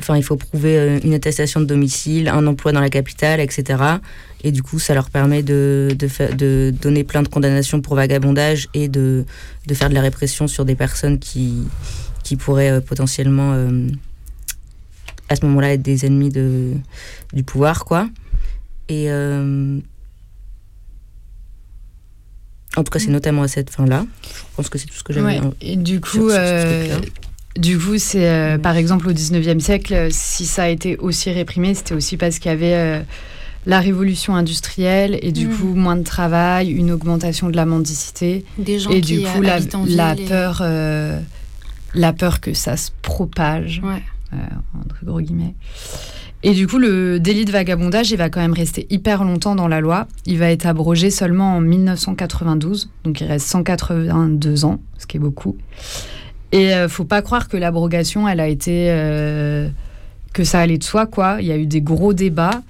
enfin, il faut prouver une attestation de domicile, un emploi dans la capitale, etc. Et du coup, ça leur permet de, de, de donner plein de condamnations pour vagabondage et de, de, faire de la répression sur des personnes qui, qui pourraient euh, potentiellement, euh, à ce moment-là, être des ennemis de, du pouvoir, quoi. Et euh, en tout cas, c'est notamment à cette fin-là. Je pense que c'est tout ce que j'avais. Ouais. Et du coup, du coup, c'est par exemple au 19e siècle, si ça a été aussi réprimé, c'était aussi parce qu'il y avait la révolution industrielle et du mm. coup moins de travail, une augmentation de la mendicité Des gens et qui du coup la, la peur, euh, la peur que ça se propage euh, entre gros guillemets. Et du coup, le délit de vagabondage, il va quand même rester hyper longtemps dans la loi. Il va être abrogé seulement en 1992, donc il reste 182 ans, ce qui est beaucoup. Et euh, faut pas croire que l'abrogation, elle a été que ça allait de soi, quoi. Il y a eu des gros débats.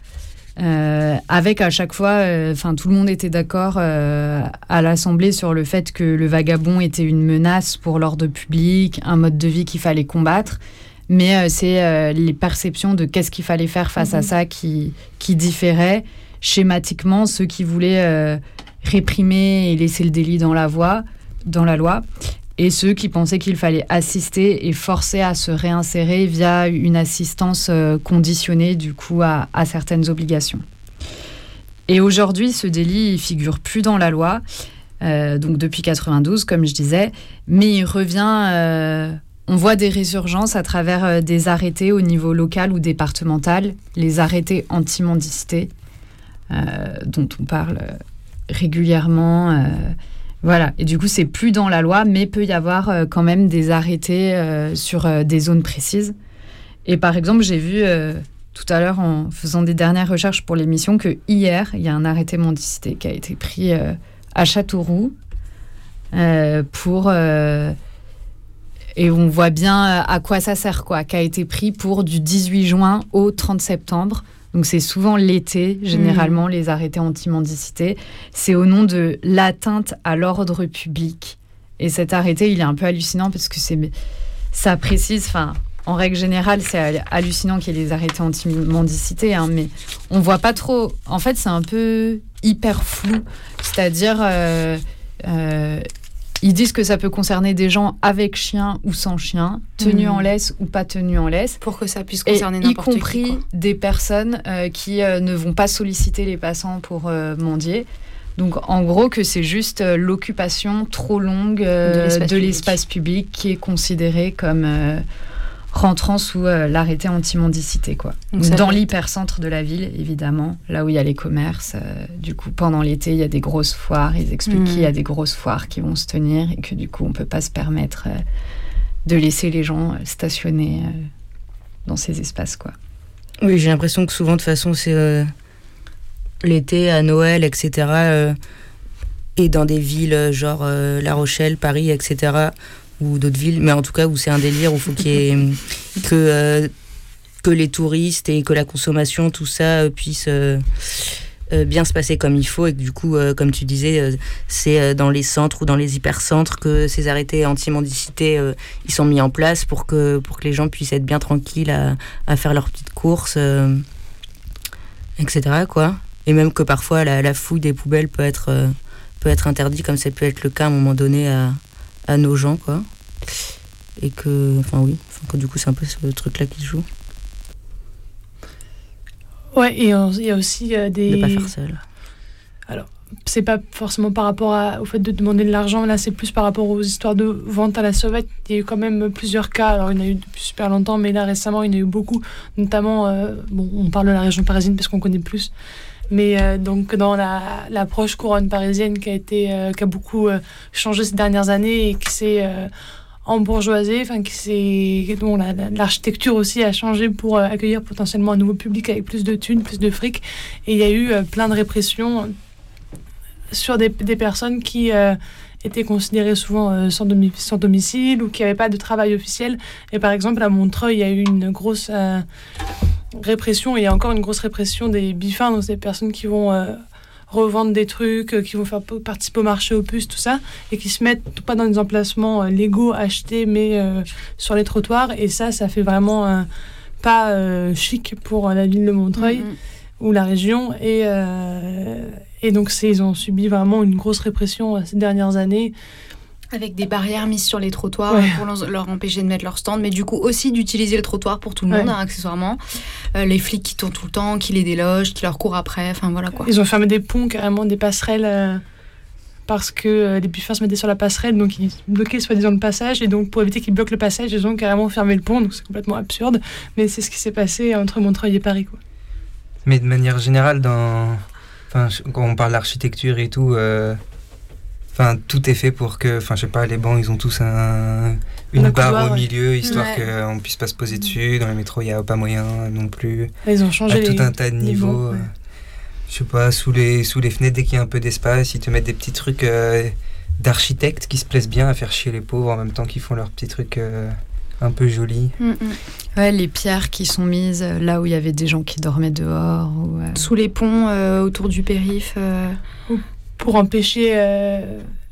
Euh, avec à chaque fois, euh, enfin tout le monde était d'accord euh, à l'Assemblée sur le fait que le vagabond était une menace pour l'ordre public, un mode de vie qu'il fallait combattre. Mais c'est les perceptions de qu'est-ce qu'il fallait faire face à mhm. ça qui, qui différaient. Schématiquement, ceux qui voulaient réprimer et laisser le délit dans la, voie, dans la loi, et ceux qui pensaient qu'il fallait assister et forcer à se réinsérer via une assistance euh, conditionnée du coup à, certaines obligations. Et aujourd'hui, ce délit ne figure plus dans la loi, euh, donc depuis 92, comme je disais, mais il revient. Euh, on voit des résurgences à travers des arrêtés au niveau local ou départemental, les arrêtés anti-mendicité, dont on parle régulièrement Voilà, et du coup, c'est plus dans la loi, mais peut y avoir euh, quand même des arrêtés euh, sur euh, des zones précises. Et par exemple, j'ai vu tout à l'heure, en faisant des dernières recherches pour l'émission, que hier, il y a un arrêté mendicité qui a été pris à Châteauroux pour. et on voit bien à quoi ça sert, quoi, qui a été pris pour du 18 juin au 30 septembre. Donc c'est souvent l'été, généralement, les arrêtés anti-mendicité. C'est au nom de l'atteinte à l'ordre public. Et cet arrêté, il est un peu hallucinant parce que c'est, ça précise, enfin, en règle générale, c'est hal- hallucinant qu'il y ait des arrêtés anti-mendicité, hein, mais on voit pas trop. En fait, c'est un peu hyper flou. C'est-à-dire, euh, euh, ils disent que ça peut concerner des gens avec chien ou sans chien, tenus Mhm. en laisse ou pas tenus en laisse. Pour que ça puisse concerner y n'importe qui. compris quoi. des personnes euh, qui euh, ne vont pas solliciter les passants pour euh, mendier. Donc en gros que c'est juste l'occupation trop longue De l'espace public. qui est considérée comme rentrant sous euh, l'arrêté anti-mendicité quoi. Donc dans l'hypercentre de la ville évidemment, là où il y a les commerces. euh, du coup pendant l'été il y a des grosses foires. Ils expliquent Mhm. qu'il y a des grosses foires qui vont se tenir et que du coup on peut pas se permettre euh, de laisser les gens stationner dans ces espaces quoi. Oui, j'ai l'impression que souvent, de toute façon, c'est l'été, à Noël, etc. et dans des villes genre La Rochelle, Paris, etc. Ou d'autres villes, mais en tout cas où c'est un délire, où faut ait que, euh, que les touristes et que la consommation, tout ça, euh, puisse euh, euh, bien se passer comme il faut. Et que du coup, euh, comme tu disais, euh, c'est euh, dans les centres ou dans les hypercentres que ces arrêtés anti-mendicité euh, ils sont mis en place pour que, pour que les gens puissent être bien tranquilles à, faire leurs petites courses, euh, etc. Quoi. Et même que parfois la, la fouille des poubelles peut être, euh, peut être interdite, comme ça peut être le cas à un moment donné à nos gens. Quoi. Et que, enfin oui, enfin, que du coup c'est un peu ce truc-là qui se joue. Ouais, et il y a aussi euh, De des. pas faire seul. c'est pas forcément par rapport à- au fait de demander de l'argent, là c'est plus par rapport aux histoires de vente à la sauvette. Il y a eu quand même plusieurs cas, alors il y en a eu depuis super longtemps, mais là récemment il y en a eu beaucoup, notamment, euh, bon, on parle de la région parisienne parce qu'on connaît plus, mais euh, donc dans la, la couronne parisienne qui a, été, euh, qui a beaucoup euh, changé ces dernières années et qui s'est embourgeoisée, enfin qui s'est dont la- la- l'architecture aussi a changé pour accueillir potentiellement un nouveau public avec plus de thunes, plus de fric, et il y a eu plein de répressions sur des, personnes qui étaient considérées souvent euh, sans, domi- sans domicile ou qui n'avaient pas de travail officiel. Et par exemple, à Montreuil, il y a eu une grosse euh, répression, et il y a encore une grosse répression des bifins, donc des personnes qui vont euh, revendre des trucs, qui vont faire participer au marché aux puces, tout ça, et qui se mettent pas dans des emplacements légaux achetés, mais euh, sur les trottoirs. Et ça, ça fait vraiment euh, pas euh, chic pour la ville de Montreuil Mhm. ou la région. Et, euh, et donc, ils ont subi vraiment une grosse répression euh, ces dernières années. Avec des barrières mises sur les trottoirs Ouais. pour leur, leur empêcher de mettre leur stand, mais du coup aussi d'utiliser le trottoir pour tout le monde, hein, accessoirement. Euh, les flics qui tournent tout le temps, qui les délogent, qui leur courent après, enfin voilà quoi. Ils ont fermé des ponts, carrément des passerelles, euh, parce que euh, les buffins se mettaient sur la passerelle, donc ils bloquaient soi-disant le passage. Et donc, pour éviter qu'ils bloquent le passage, ils ont carrément fermé le pont, donc c'est complètement absurde. Mais c'est ce qui s'est passé entre Montreuil et Paris. Quoi. Mais de manière générale, dans... enfin, quand on parle d'architecture et tout, euh, enfin, tout est fait pour que, enfin, je sais pas, les bancs, ils ont tous un... une Un barre couloir, au ouais. milieu, histoire Ouais. qu'on puisse pas se poser dessus. Dans les métros, il n'y a pas moyen non plus. Ils ont changé À tout un tas de niveaux. ouais. euh, Je sais pas, sous les, sous les fenêtres, dès qu'il y a un peu d'espace, ils te mettent des petits trucs euh, d'architectes qui se plaisent bien à faire chier les pauvres en même temps qu'ils font leurs petits trucs un peu jolis. Mm, mm. Ouais, les pierres qui sont mises euh, là où il y avait des gens qui dormaient dehors. Ou, euh, Sous les ponts, euh, autour du périph. euh, pour empêcher euh,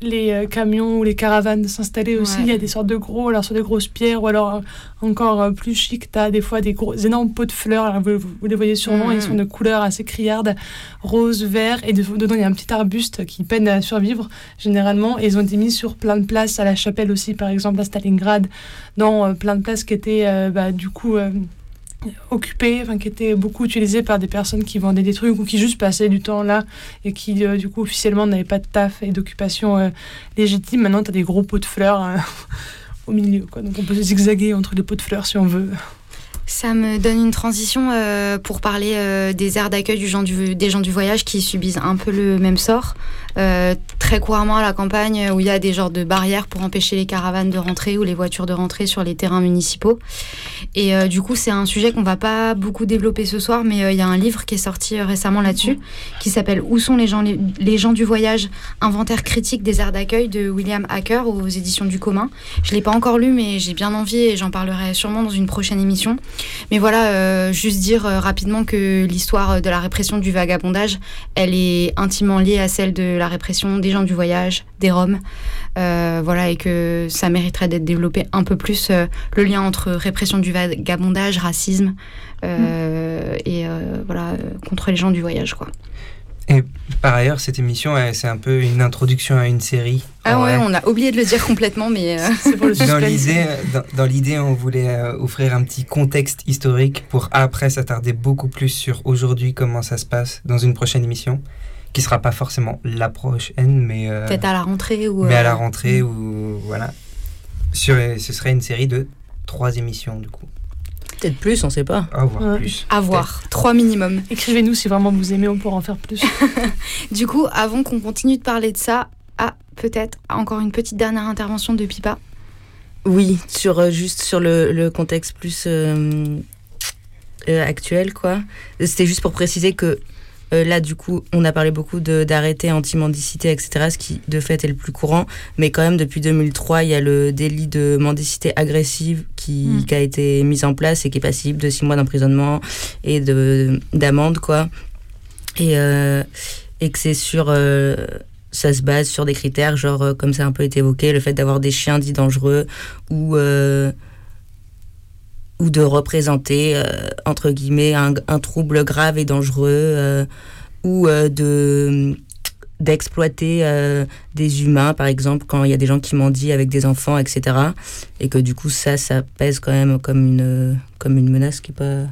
les euh, camions ou les caravanes de s'installer aussi. Ouais. Il y a des sortes de gros, alors sur des grosses pierres, ou alors euh, encore plus chic, tu as des fois des gros, énormes pots de fleurs. Alors, vous, vous les voyez sûrement, ils sont de couleurs assez criardes, rose, vert, et de- dedans il y a un petit arbuste qui peine à survivre généralement. Et ils ont été mis sur plein de places, à la chapelle aussi, par exemple, à Stalingrad, dans euh, plein de places qui étaient euh, bah, du coup. Occupées, enfin qui étaient beaucoup utilisées par des personnes qui vendaient des trucs ou qui juste passaient du temps là et qui euh, du coup officiellement n'avaient pas de taf et d'occupation euh, légitime. Maintenant, tu as des gros pots de fleurs euh, au milieu. Quoi. Donc on peut zigzaguer entre les pots de fleurs si on veut. Ça me donne une transition euh, pour parler euh, des aires d'accueil gens des gens du voyage qui subissent un peu le même sort. Euh, très couramment à la campagne, où il y a des genres de barrières pour empêcher les caravanes de rentrer ou les voitures de rentrer sur les terrains municipaux. Et du coup, c'est un sujet qu'on va pas beaucoup développer ce soir, mais il y a un livre qui est sorti récemment là-dessus, qui s'appelle Où sont les gens, les gens du voyage? Inventaire critique des aires d'accueil de William Hacker aux éditions du commun. Je l'ai pas encore lu, mais j'ai bien envie et j'en parlerai sûrement dans une prochaine émission. Mais voilà, euh, juste dire euh, rapidement que l'histoire de la répression du vagabondage, elle est intimement liée à celle de la répression des gens du voyage, des Roms. Euh, voilà, et que ça mériterait d'être développé un peu plus le lien entre répression du vagabondage, racisme euh, et voilà contre les gens du voyage, quoi. Et par ailleurs, cette émission, c'est un peu une introduction à une série. Ah ouais, on a oublié de le dire complètement, mais euh, C'est pour le Dans l'idée, dans, dans l'idée, on voulait euh, offrir un petit contexte historique pour après s'attarder beaucoup plus sur aujourd'hui comment ça se passe dans une prochaine émission, qui sera pas forcément la prochaine, mais euh, peut-être à la rentrée ou. mais à la rentrée ou voilà. Sur, ce serait une série de trois émissions du coup, Peut-être plus, on sait pas. à voir Ouais. plus. À voir, trois minimum. Écrivez-nous si vraiment vous aimez, on pourra en faire plus. Du coup, avant qu'on continue de parler de ça, ah, peut-être encore une petite dernière intervention de Pipa. Oui, sur euh, juste sur le, le contexte plus euh, euh, actuel, quoi. C'était juste pour préciser que là, du coup, on a parlé beaucoup d'arrêtés anti-mendicité, etc., ce qui, de fait, est le plus courant. Mais quand même, depuis 2003, il y a le délit de mendicité agressive qui, Mm. qui a été mis en place et qui est passible de six mois d'emprisonnement et de- d'amende, quoi. Et, euh, et que c'est sur... euh, ça se base sur des critères, genre, euh, comme ça a un peu été évoqué, le fait d'avoir des chiens dits dangereux ou, euh, ou de représenter, euh, entre guillemets, un, trouble grave et dangereux, euh, ou euh, de d'exploiter des humains, par exemple, quand il y a des gens qui mendient avec des enfants, etc. Et que du coup, ça, ça pèse quand même comme une, comme une menace qui est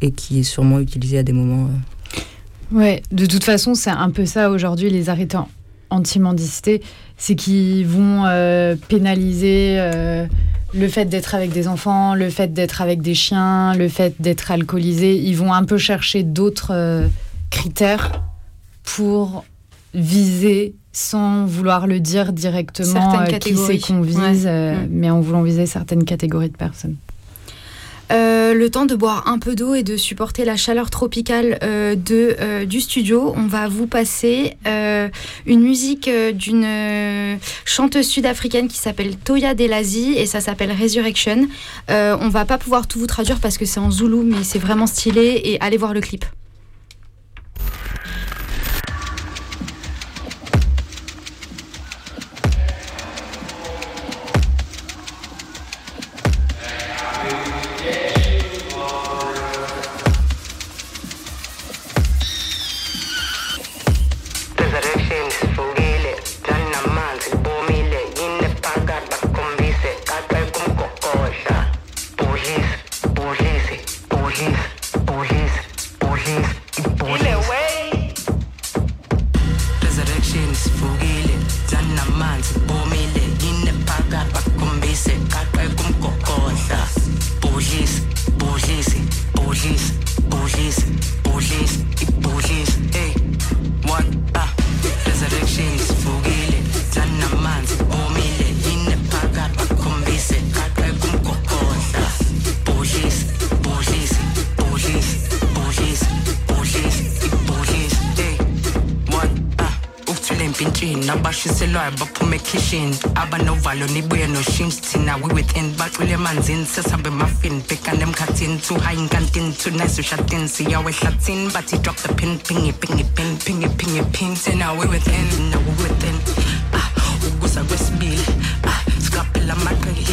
et qui est sûrement utilisée à des moments... euh, Ouais, de toute façon, c'est un peu ça aujourd'hui, les arrêtés en- anti-mendicité. C'est qu'ils vont euh, pénaliser euh, le fait d'être avec des enfants, le fait d'être avec des chiens, le fait d'être alcoolisé. Ils vont un peu chercher d'autres euh, critères pour viser, sans vouloir le dire directement, qui c'est qu'on vise, Ouais. Mm. mais en voulant viser certaines catégories de personnes. Euh, le temps de boire un peu d'eau et de supporter la chaleur tropicale euh, euh, du studio, on va vous passer une musique d'une chanteuse sud-africaine qui s'appelle Toya Delazi et ça s'appelle Resurrection. On va pas pouvoir tout vous traduire parce que c'est en zoulou, mais c'est vraiment stylé et allez voir le clip. Ekhishini abanovalo nibuye noshintshe thina we within bacwile emanzini sesihambe emafini bhekane emkhathini too high inkantini too nice ushadini siyawe ehlathini bathi drop the pin pingi pingi pin pingi pingi pin. Thina we within thina we within. Ah ukuza kwesibili ah siqaphela amaqili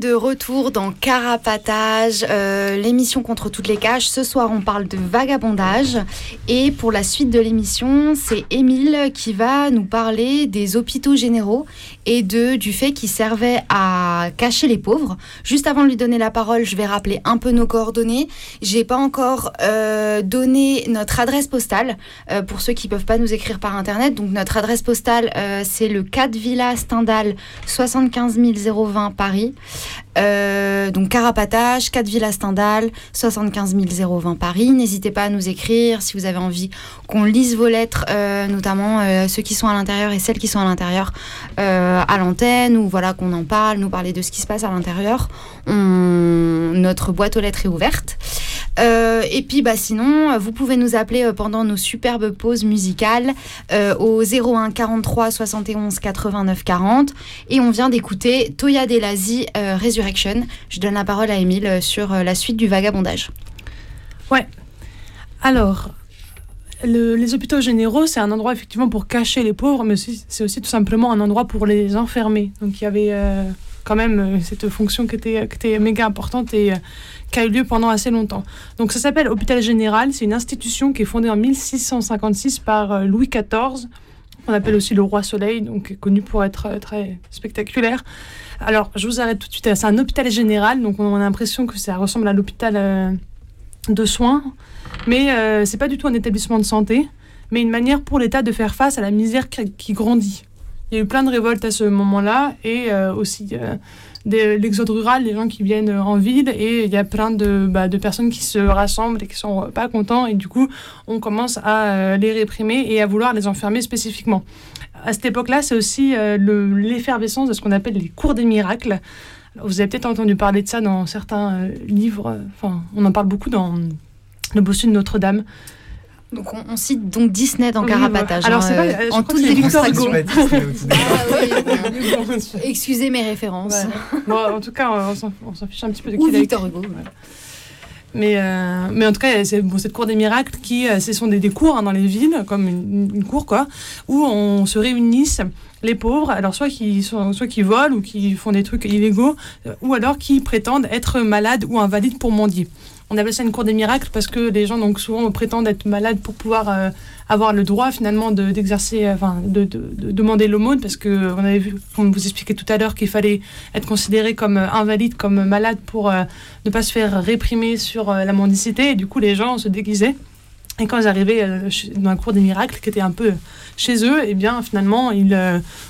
de retour dans Carapatage, euh, l'émission contre toutes les caches. Ce soir, on parle de vagabondage. Et pour la suite de l'émission, c'est Émile qui va nous parler des hôpitaux généraux et de, du fait qu'ils servaient à cacher les pauvres. Juste avant de lui donner la parole, je vais rappeler un peu nos coordonnées. J'ai pas encore euh, donné notre adresse postale euh, pour ceux qui peuvent pas nous écrire par internet. Donc notre adresse postale, euh, c'est le 4 Villa Stendhal 75 020 Paris. Donc Carapatage, 4 Villa Stendhal, 75 020 Paris. N'hésitez pas à nous écrire si vous avez envie qu'on lise vos lettres, notamment ceux qui sont à l'intérieur et celles qui sont à l'intérieur à l'antenne, ou voilà qu'on en parle, nous parler de ce qui se passe à l'intérieur. Notre boîte aux lettres est ouverte. Euh, et puis bah, sinon, euh, vous pouvez nous appeler euh, pendant nos superbes pauses musicales euh, au 01 43 71 89 40. Et on vient d'écouter Toya Delazi euh, Resurrection. Je donne la parole à Émile euh, sur euh, la suite du vagabondage. Ouais. Alors, le- les hôpitaux généraux, c'est un endroit effectivement pour cacher les pauvres, mais c'est aussi tout simplement un endroit pour les enfermer. Donc il y avait euh, quand même euh, cette fonction qui était, méga importante et euh, qui a eu lieu pendant assez longtemps. Donc ça s'appelle Hôpital Général, c'est une institution qui est fondée en 1656 par Louis XIV. On appelle aussi le roi soleil, donc connu pour être très spectaculaire. Alors, je vous arrête tout de suite. C'est un hôpital général, donc on a l'impression que ça ressemble à l'hôpital de soins, mais euh, c'est pas du tout un établissement de santé, mais une manière pour l'État de faire face à la misère qui, grandit. Il y a eu plein de révoltes à ce moment-là, et euh, aussi euh, l'exode rural, les gens qui viennent euh, en ville, et il y a plein de, bah, personnes qui se rassemblent et qui sont euh, pas contents, et du coup, on commence à euh, les réprimer et à vouloir les enfermer spécifiquement. À cette époque-là, c'est aussi le- l'effervescence de ce qu'on appelle les cours des miracles. Vous avez peut-être entendu parler de ça dans certains livres, enfin, on en parle beaucoup dans Le bossu de Notre-Dame. Donc on, on cite donc Disney dans Oui, Carapatage. Alors, hein, c'est pas- euh, en crois toute que c'est Victor démonstration. Hugo. Ah oui, bon. Excusez mes références. Ouais. Bon, en tout cas, on s'en- on s'en fiche un petit peu de Ou qui il a Victor. Hugo. Mais, euh, mais en tout cas, c'est bon, cette cour des miracles qui, euh, ce sont des, des cours hein, dans les villes, comme une, une cour, quoi, où on se réunissent les pauvres, alors soit qui, sont, soit qui volent ou qui font des trucs illégaux, euh, ou alors qui prétendent être malades ou invalides pour mendier. On appelle ça une cour des miracles parce que les gens donc souvent prétendent être malades pour pouvoir euh, avoir le droit finalement de- d'exercer, euh, enfin de, de- de demander l'aumône parce que on avait vu, vous expliquez tout à l'heure, qu'il fallait être considéré comme euh, invalide, comme malade pour ne pas se faire réprimer sur la mendicité. Et du coup, les gens se déguisaient. Et quand ils arrivaient dans la cour des miracles, qui était un peu chez eux, et bien finalement, ils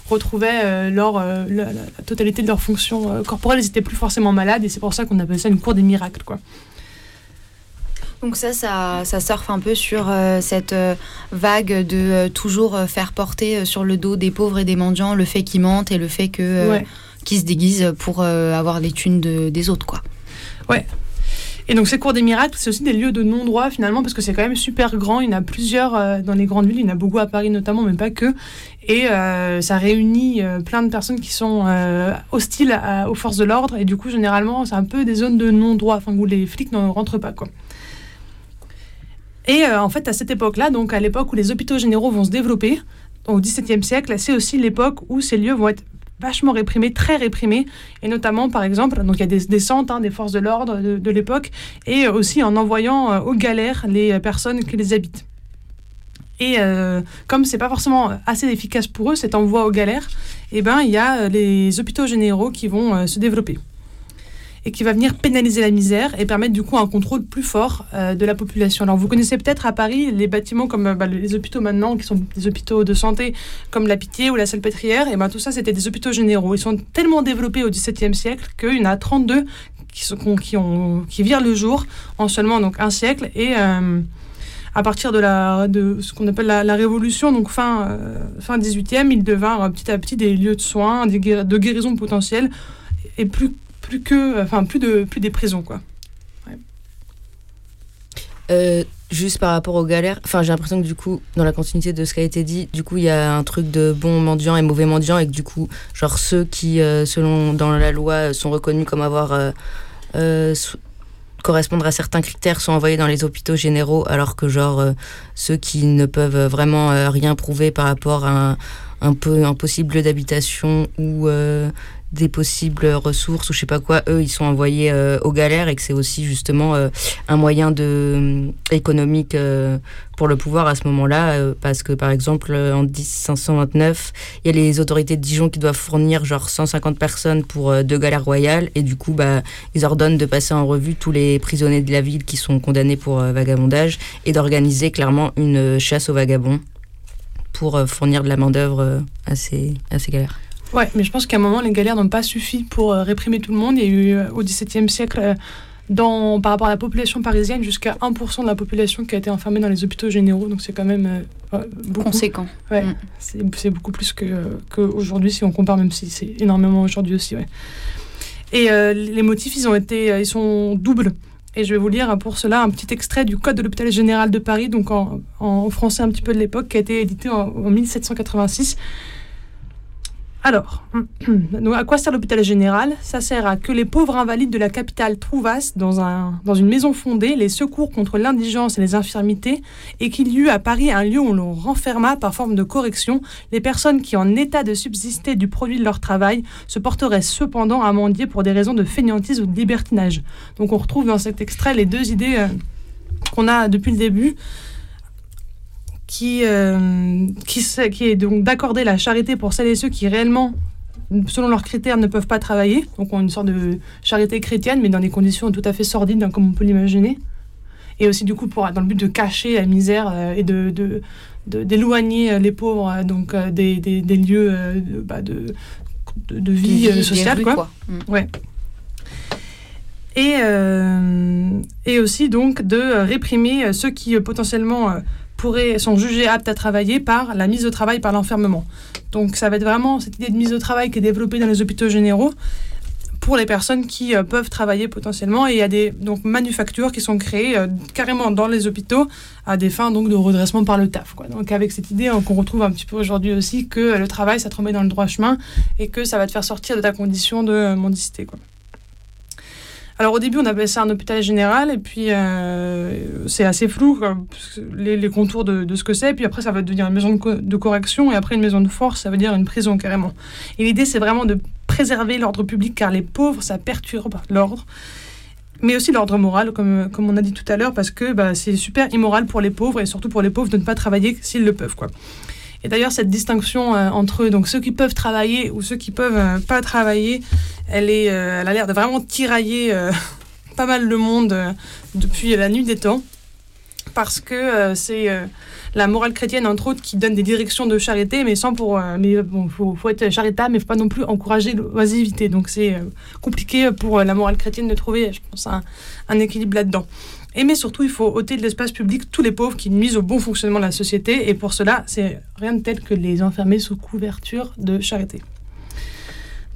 retrouvaient leur, la, totalité de leurs fonctions corporelles. Ils n'étaient plus forcément malades, et c'est pour ça qu'on appelle ça une cour des miracles, quoi. Donc ça, ça, ça surfe un peu sur euh, cette euh, vague de euh, toujours faire porter sur le dos des pauvres et des mendiants le fait qu'ils mentent et le fait que, Ouais. qu'ils se déguisent pour avoir les thunes de- des autres, quoi. Ouais. Et donc ces cours des miracles, c'est aussi des lieux de non-droit finalement, parce que c'est quand même super grand. Il y en a plusieurs dans les grandes villes, il y en a beaucoup à Paris notamment, mais pas que. Et ça réunit plein de personnes qui sont hostiles à- aux forces de l'ordre. Et du coup, généralement, c'est un peu des zones de non-droit, enfin, où les flics ne rentrent pas. Quoi. Et euh, en fait, à cette époque-là, donc à l'époque où les hôpitaux généraux vont se développer, au XVIIe siècle, c'est aussi l'époque où ces lieux vont être vachement réprimés, très réprimés, et notamment, par exemple, donc il y a des descentes hein, des forces de l'ordre de, l'époque, et aussi en envoyant euh, aux galères les euh, personnes qui les habitent. Et euh, comme c'est pas forcément assez efficace pour eux, cet envoi aux galères, eh ben il y a les hôpitaux généraux qui vont se développer. Et qui va venir pénaliser la misère et permettre du coup un contrôle plus fort euh, de la population. Alors vous connaissez peut-être à Paris les bâtiments comme euh, bah, les hôpitaux maintenant, qui sont des hôpitaux de santé comme la Pitié ou la Salpêtrière, et ben tout ça c'était des hôpitaux généraux. Ils sont tellement développés au XVIIe siècle qu'il y en a 32 qui, qui, virent le jour en seulement donc, un siècle et euh, à partir de, ce qu'on appelle la, Révolution, donc fin, euh, fin 18e, ils devinrent petit à petit des lieux de soins, de guérison potentielle et plus, plus, que, enfin, plus, de, plus des prisons. Quoi. Euh, juste par rapport aux galères, enfin j'ai l'impression que du coup, dans la continuité de ce qui a été dit, du coup il y a un truc de bons mendiants et mauvais mendiants et que du coup, genre ceux qui, euh, selon dans la loi, sont reconnus comme avoir euh, euh, correspondre à certains critères sont envoyés dans les hôpitaux généraux, alors que genre euh, ceux qui ne peuvent vraiment euh, rien prouver par rapport à un, peu un possible lieu d'habitation ou euh, des possibles ressources ou je sais pas quoi, eux ils sont envoyés euh, aux galères et que c'est aussi justement euh, un moyen de euh, économique pour le pouvoir à ce moment-là parce que par exemple en 1529 il y a les autorités de Dijon qui doivent fournir genre 150 personnes pour deux galères royales et du coup bah ils ordonnent de passer en revue tous les prisonniers de la ville qui sont condamnés pour vagabondage et d'organiser clairement une chasse aux vagabonds pour fournir de la main d'œuvre à ces à ces galères. Ouais, mais je pense qu'à un moment, les galères n'ont pas suffi pour euh, réprimer tout le monde. Il y a eu euh, au XVIIe siècle, euh, dans, par rapport à la population parisienne, jusqu'à 1% de la population qui a été enfermée dans les hôpitaux généraux. Donc c'est quand même beaucoup. Conséquent. Ouais, Mm. c'est beaucoup plus qu'aujourd'hui, si on compare, même si c'est énormément aujourd'hui aussi. Ouais. Et les motifs, ils, ont été, ils sont doubles. Et je vais vous lire pour cela un petit extrait du Code de l'hôpital général de Paris, donc en, en français un petit peu de l'époque, qui a été édité en, en 1786. Alors, à quoi sert l'hôpital général? Ça sert à que les pauvres invalides de la capitale trouvassent dans une maison fondée les secours contre l'indigence et les infirmités et qu'il y eut à Paris un lieu où l'on renferma par forme de correction les personnes qui, en état de subsister du produit de leur travail, se porteraient cependant à mendier pour des raisons de fainéantise ou de libertinage. Donc on retrouve dans cet extrait les deux idées euh, qu'on a depuis le début qui, euh, qui, est donc d'accorder la charité pour celles et ceux qui réellement, selon leurs critères, ne peuvent pas travailler. Donc ont une sorte de charité chrétienne, mais dans des conditions tout à fait sordides, hein, comme on peut l'imaginer. Et aussi du coup pour, dans le but de cacher la misère euh, et de, d'éloigner euh, les pauvres donc, des, des- des lieux de, bah, de, de, de vie, des sociale. rues, quoi. quoi. Mm. Ouais. Et, euh, et aussi donc de réprimer ceux qui potentiellement sont jugés aptes à travailler par la mise au travail par l'enfermement. Donc ça va être vraiment cette idée de mise au travail qui est développée dans les hôpitaux généraux pour les personnes qui euh, peuvent travailler potentiellement. Et il y a des donc, manufactures qui sont créées euh, carrément dans les hôpitaux à des fins donc, de redressement par le taf. Donc avec cette idée hein, qu'on retrouve un petit peu aujourd'hui aussi que le travail, ça te remet dans le droit chemin et que ça va te faire sortir de ta condition de mendicité. Alors au début, on appelait ça un hôpital général, et puis euh, c'est assez flou, les, les contours de, de ce que c'est, puis après ça va devenir une maison de, de correction, et après une maison de force, ça veut dire une prison carrément. Et l'idée, c'est vraiment de préserver l'ordre public, car les pauvres, ça perturbe l'ordre, mais aussi l'ordre moral, comme, comme on a dit tout à l'heure, parce que bah, c'est super immoral pour les pauvres, et surtout pour les pauvres de ne pas travailler s'ils le peuvent. Quoi. Et d'ailleurs, cette distinction euh, entre donc, ceux qui peuvent travailler ou ceux qui peuvent euh, pas travailler, elle, est, euh, elle a l'air de vraiment tirailler pas mal le monde depuis la nuit des temps. Parce que c'est la morale chrétienne, entre autres, qui donne des directions de charité, mais sans pour. mais bon, faut, être charitable, mais faut pas non plus encourager l'oisiveté. Donc c'est compliqué pour la morale chrétienne de trouver, je pense, un équilibre là-dedans. Et mais surtout, il faut ôter de l'espace public tous les pauvres qui nuisent au bon fonctionnement de la société. Et pour cela, c'est rien de tel que les enfermer sous couverture de charité.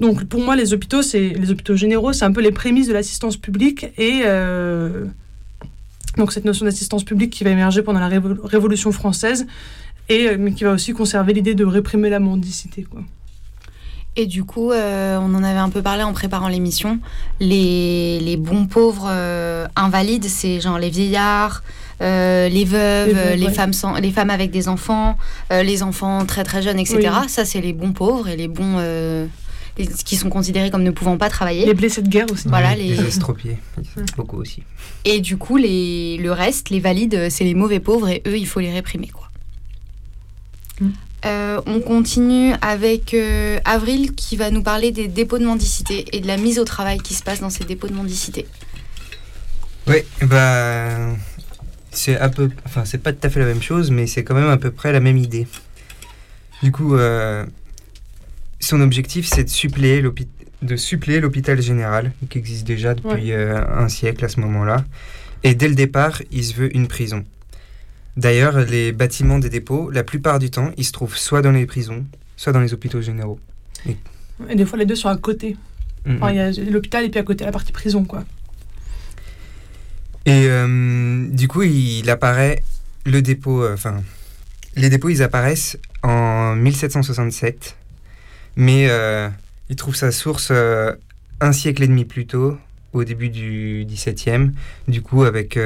Donc pour moi, les hôpitaux, c'est les hôpitaux généraux, c'est un peu les prémices de l'assistance publique et euh, donc cette notion d'assistance publique qui va émerger pendant la Révo- Révolution française et euh, mais qui va aussi conserver l'idée de réprimer la mendicité. Et du coup, euh, on en avait un peu parlé en préparant l'émission. Les, les bons pauvres euh, invalides, c'est genre les vieillards, euh, les veuves, Les veuves, les, ouais. femmes sans, les femmes avec des enfants, euh, les enfants très très jeunes, etc. Oui. Ça, c'est les bons pauvres et les bons euh, les- qui sont considérés comme ne pouvant pas travailler. Les blessés de guerre aussi. Voilà, Ouais, les- les estropiés, beaucoup aussi. Et du coup, les, le reste, les valides, c'est les mauvais pauvres et eux, il faut les réprimer. Quoi. Euh, on continue avec euh, Avril qui va nous parler des dépôts de mendicité et de la mise au travail qui se passe dans ces dépôts de mendicité. Oui, bah. C'est à peu. Enfin, c'est pas tout à fait la même chose, mais c'est quand même à peu près la même idée. Du coup, euh, son objectif, c'est de suppléer l'hôpital général, qui existe déjà depuis euh, un siècle à ce moment-là. Et dès le départ, il se veut une prison. D'ailleurs, les bâtiments des dépôts, la plupart du temps, ils se trouvent soit dans les prisons, soit dans les hôpitaux généraux. Et des fois, les deux sont à côté. Mhm. Enfin, il y a l'hôpital et puis à côté la partie prison, quoi. Et euh, du coup, il apparaît le dépôt. euh, Enfin, les dépôts, ils apparaissent en 1767, mais euh, il trouve sa source un siècle et demi plus tôt, au début du XVIIe. Du coup, avec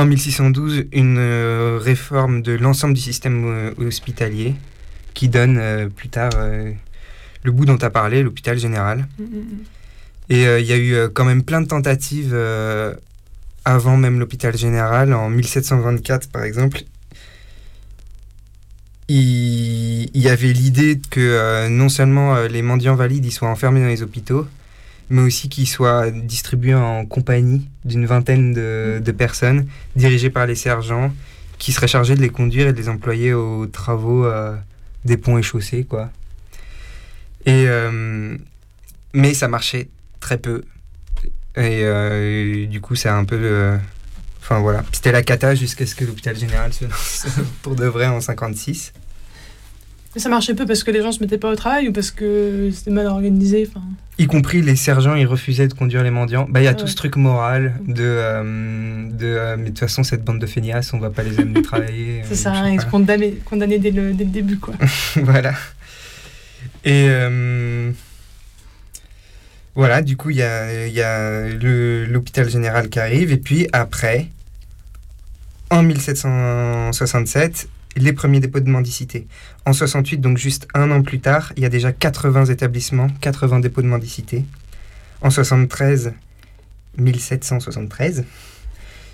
en 1612 une euh, réforme de l'ensemble du système euh, hospitalier qui donne euh, plus tard le bout dont tu as parlé, l'hôpital général. Et euh, il y a eu quand même plein de tentatives avant même l'hôpital général. En 1724, par exemple, il, y avait l'idée que non seulement les mendiants valides soient enfermés dans les hôpitaux, mais aussi qu'ils soient distribués en compagnie d'une vingtaine de, personnes, dirigées par les sergents, qui seraient chargés de les conduire et de les employer aux travaux euh, des ponts et chaussées, quoi. Et, euh, mais ça marchait très peu. Et euh, du coup, c'est un peu. Enfin voilà, c'était la cata jusqu'à ce que l'hôpital général se lance pour de vrai en 56. Mais ça marchait peu parce que les gens se mettaient pas au travail ou parce que c'était mal organisé. Y compris les sergents, ils refusaient de conduire les mendiants. Bah, il y a Ah tout ouais. ce truc moral de. euh, de euh, mais de toute façon, cette bande de feignasses, on va pas les amener travailler. ça euh, sert à je sais rien, ils se pas. condamnaient, condamnaient dès, le, dès le début, quoi. voilà. Et euh, voilà, du coup, il y a, y a l'hôpital général qui arrive. Et puis après, en 1767, les premiers dépôts de mendicité. En 68, donc juste un an plus tard, il y a déjà 80 établissements, 80 dépôts de mendicité. En 73, 1773,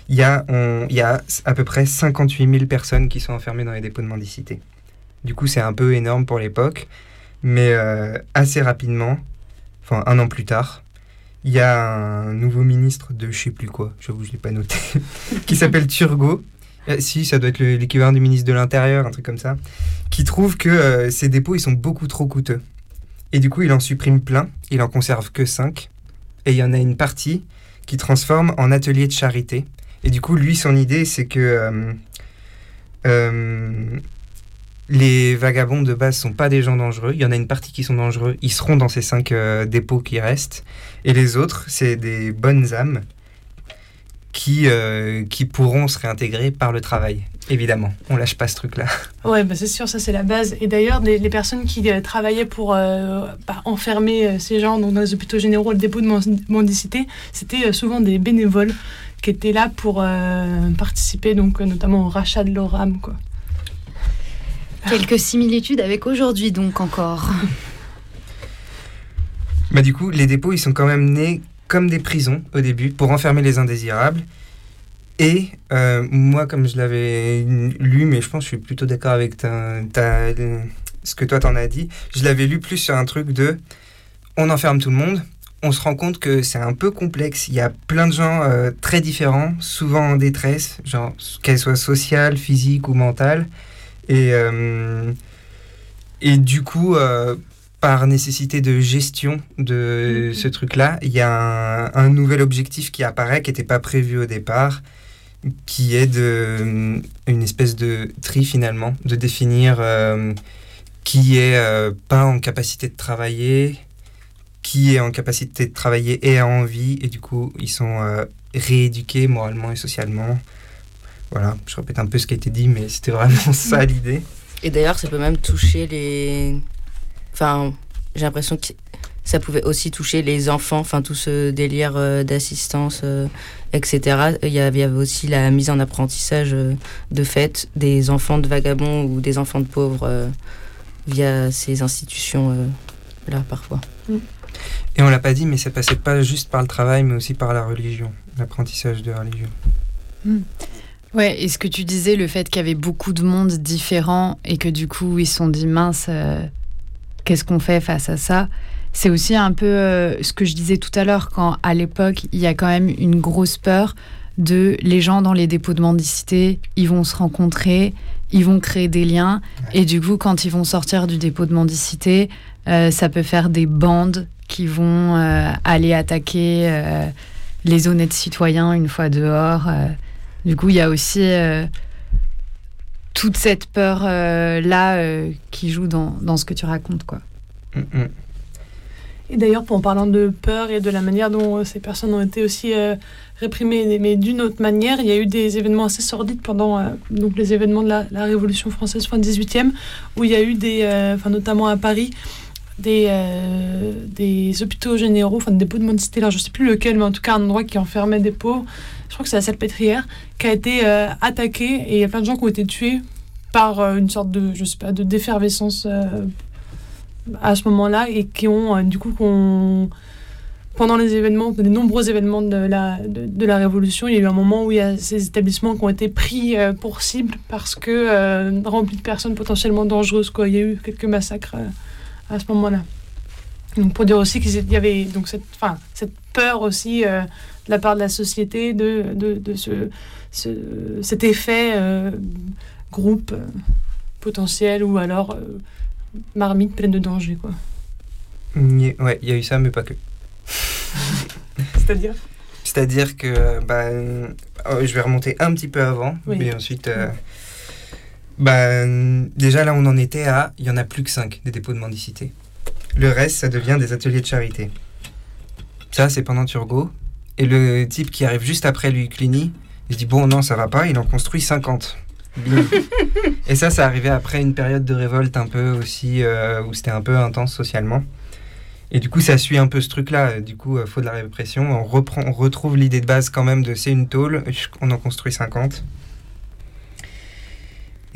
il y, a, à peu près 58 000 personnes qui sont enfermées dans les dépôts de mendicité. Du coup, c'est un peu énorme pour l'époque, mais euh, assez rapidement, enfin un an plus tard, il y a un nouveau ministre de je sais plus quoi, je l'ai pas noté, qui s'appelle Turgot. Euh, si, ça doit être le- l'équivalent du ministre de l'Intérieur, un truc comme ça, qui trouve que euh, ces dépôts, ils sont beaucoup trop coûteux. Et du coup, il en supprime plein, il en conserve que 5, et il y en a une partie qui transforme en atelier de charité. Et du coup, lui, son idée, c'est que euh, euh, les vagabonds de base sont pas des gens dangereux. Il y en a une partie qui sont dangereux. Ils seront dans ces cinq euh, dépôts qui restent. Et les autres, c'est des bonnes âmes qui, euh, qui pourront se réintégrer par le travail. Évidemment, on lâche pas ce truc-là. Ouais, bah c'est sûr, ça c'est la base. Et d'ailleurs, les, les personnes qui euh, travaillaient pour euh, bah, enfermer euh, ces gens donc, dans les hôpitaux généraux, le dépôt de men- mendicité, c'était euh, souvent des bénévoles qui étaient là pour euh, participer, donc euh, notamment au rachat de leur âme, quoi. Quelques similitudes avec aujourd'hui donc encore. Bah du coup, les dépôts, ils sont quand même nés comme des prisons au début pour enfermer les indésirables. Et euh, moi, comme je l'avais lu, mais je pense que je suis plutôt d'accord avec ce que toi t'en as dit, je l'avais lu plus sur un truc de on enferme tout le monde. On se rend compte que c'est un peu complexe. Il y a plein de gens euh, très différents, souvent en détresse, genre qu'elles soient sociales, physiques ou mentales. Et, euh, et du coup, par nécessité de gestion de ce truc-là, il y a un, un nouvel objectif qui apparaît, qui n'était pas prévu au départ, qui est de, une espèce de tri finalement, de définir euh, qui est euh, pas en capacité de travailler, qui est en capacité de travailler et a envie, et du coup ils sont euh, rééduqués moralement et socialement. Voilà, je répète un peu ce qui a été dit, mais c'était vraiment ça l'idée. Et d'ailleurs, ça peut même toucher les. Enfin, j'ai l'impression que ça pouvait aussi toucher les enfants, enfin, tout ce délire euh, d'assistance, euh, etc. Il y avait il y avait aussi la mise en apprentissage euh, de fait des enfants de vagabonds ou des enfants de pauvres euh, via ces institutions-là, parfois. Et on l'a pas dit, mais ça passait pas juste par le travail, mais aussi par la religion, l'apprentissage de la religion. Ouais, et ce que tu disais, le fait qu'il y avait beaucoup de monde différent et que du coup ils se sont dit mince, euh, qu'est-ce qu'on fait face à ça C'est aussi un peu euh, ce que je disais tout à l'heure, quand à l'époque il y a quand même une grosse peur de les gens dans les dépôts de mendicité, ils vont se rencontrer, ils vont créer des liens, et du coup quand ils vont sortir du dépôt de mendicité, euh, ça peut faire des bandes qui vont euh, aller attaquer les honnêtes citoyens une fois dehors. Du coup, il y a aussi toute cette peur-là euh, qui joue dans, dans ce que tu racontes. Quoi. Mm, mm. Et d'ailleurs, en parlant de peur et de la manière dont euh, ces personnes ont été aussi euh, réprimées, mais d'une autre manière, il y a eu des événements assez sordides pendant euh, donc les événements de la, la Révolution française fin 18e, où il y a eu des, euh, enfin notamment à Paris, des, euh, des hôpitaux généraux, enfin des dépôts de mendicité, je sais plus lequel, mais en tout cas un endroit qui enfermait des pauvres, je crois que c'est la Salpêtrière, qui a été euh, attaqué et il y a plein de gens qui ont été tués par euh, une sorte de, je sais pas, de d'effervescence euh, à ce moment-là et qui ont du coup qu'on pendant les événements, les nombreux événements de la, de, de la Révolution, il y a eu un moment où il y a ces établissements qui ont été pris pour cible parce que remplis de personnes potentiellement dangereuses. Quoi. Il y a eu quelques massacres à ce moment-là. Donc pour dire aussi qu'il y avait donc cette, enfin, cette peur aussi euh, de la part de la société de, de, de ce, ce, cet effet euh, groupe euh, potentiel ou alors marmite pleine de danger. Quoi. Ouais, il y a eu ça, mais pas que. C'est-à-dire? C'est-à-dire que bah, je vais remonter un petit peu avant, Oui. mais ensuite, euh, bah, déjà là on en était à, il y en a plus que 5 des dépôts de mendicité. Le reste, ça devient des ateliers de charité. Ça, c'est pendant Turgot. Et le type qui arrive juste après lui, Cluny, il se dit bon non, ça va pas, il en construit 50. Bim. Et ça, ça arrivait après une période de révolte un peu aussi, euh, où c'était un peu intense socialement. Et du coup, ça suit un peu ce truc-là. Du coup, il faut de la répression. On, reprend, on retrouve l'idée de base quand même de c'est une tôle, on en construit 50.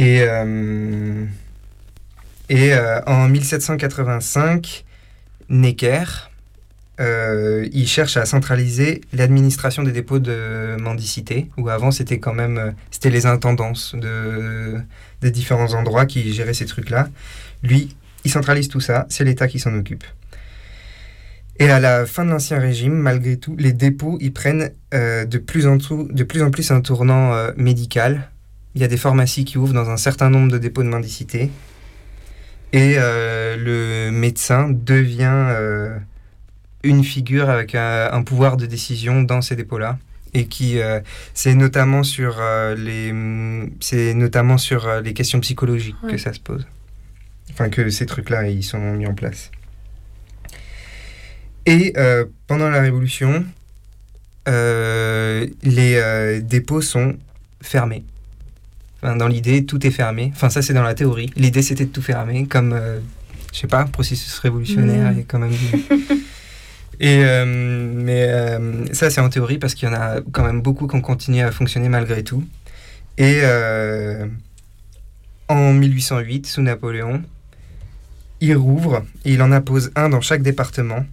Et, euh, et euh, en 1785, Necker, euh, il cherche à centraliser l'administration des dépôts de mendicité, où avant c'était quand même c'était les intendances de, des différents endroits qui géraient ces trucs-là. Lui, il centralise tout ça, c'est l'État qui s'en occupe. Et à la fin de l'Ancien Régime, malgré tout, les dépôts, ils prennent de, plus en tout- de plus en plus un tournant médical. Il y a des pharmacies qui ouvrent dans un certain nombre de dépôts de mendicité. Et euh, le médecin devient euh, une figure avec un, un pouvoir de décision dans ces dépôts-là. Et qui, euh, c'est notamment sur euh, les, c'est notamment sur euh, les questions psychologiques Ouais. que ça se pose. Enfin, que ces trucs-là, ils sont mis en place. Et euh, pendant la Révolution, euh, les euh, dépôts sont fermés. Enfin, dans l'idée, tout est fermé. Enfin, ça, c'est dans la théorie. L'idée, c'était de tout fermer, comme, euh, je sais pas, processus révolutionnaire Mm. et quand même. et euh, mais euh, ça, c'est en théorie parce qu'il y en a quand même beaucoup qui ont continué à fonctionner malgré tout. Et euh, en 1808, sous Napoléon, il rouvre et il en appose un dans chaque département.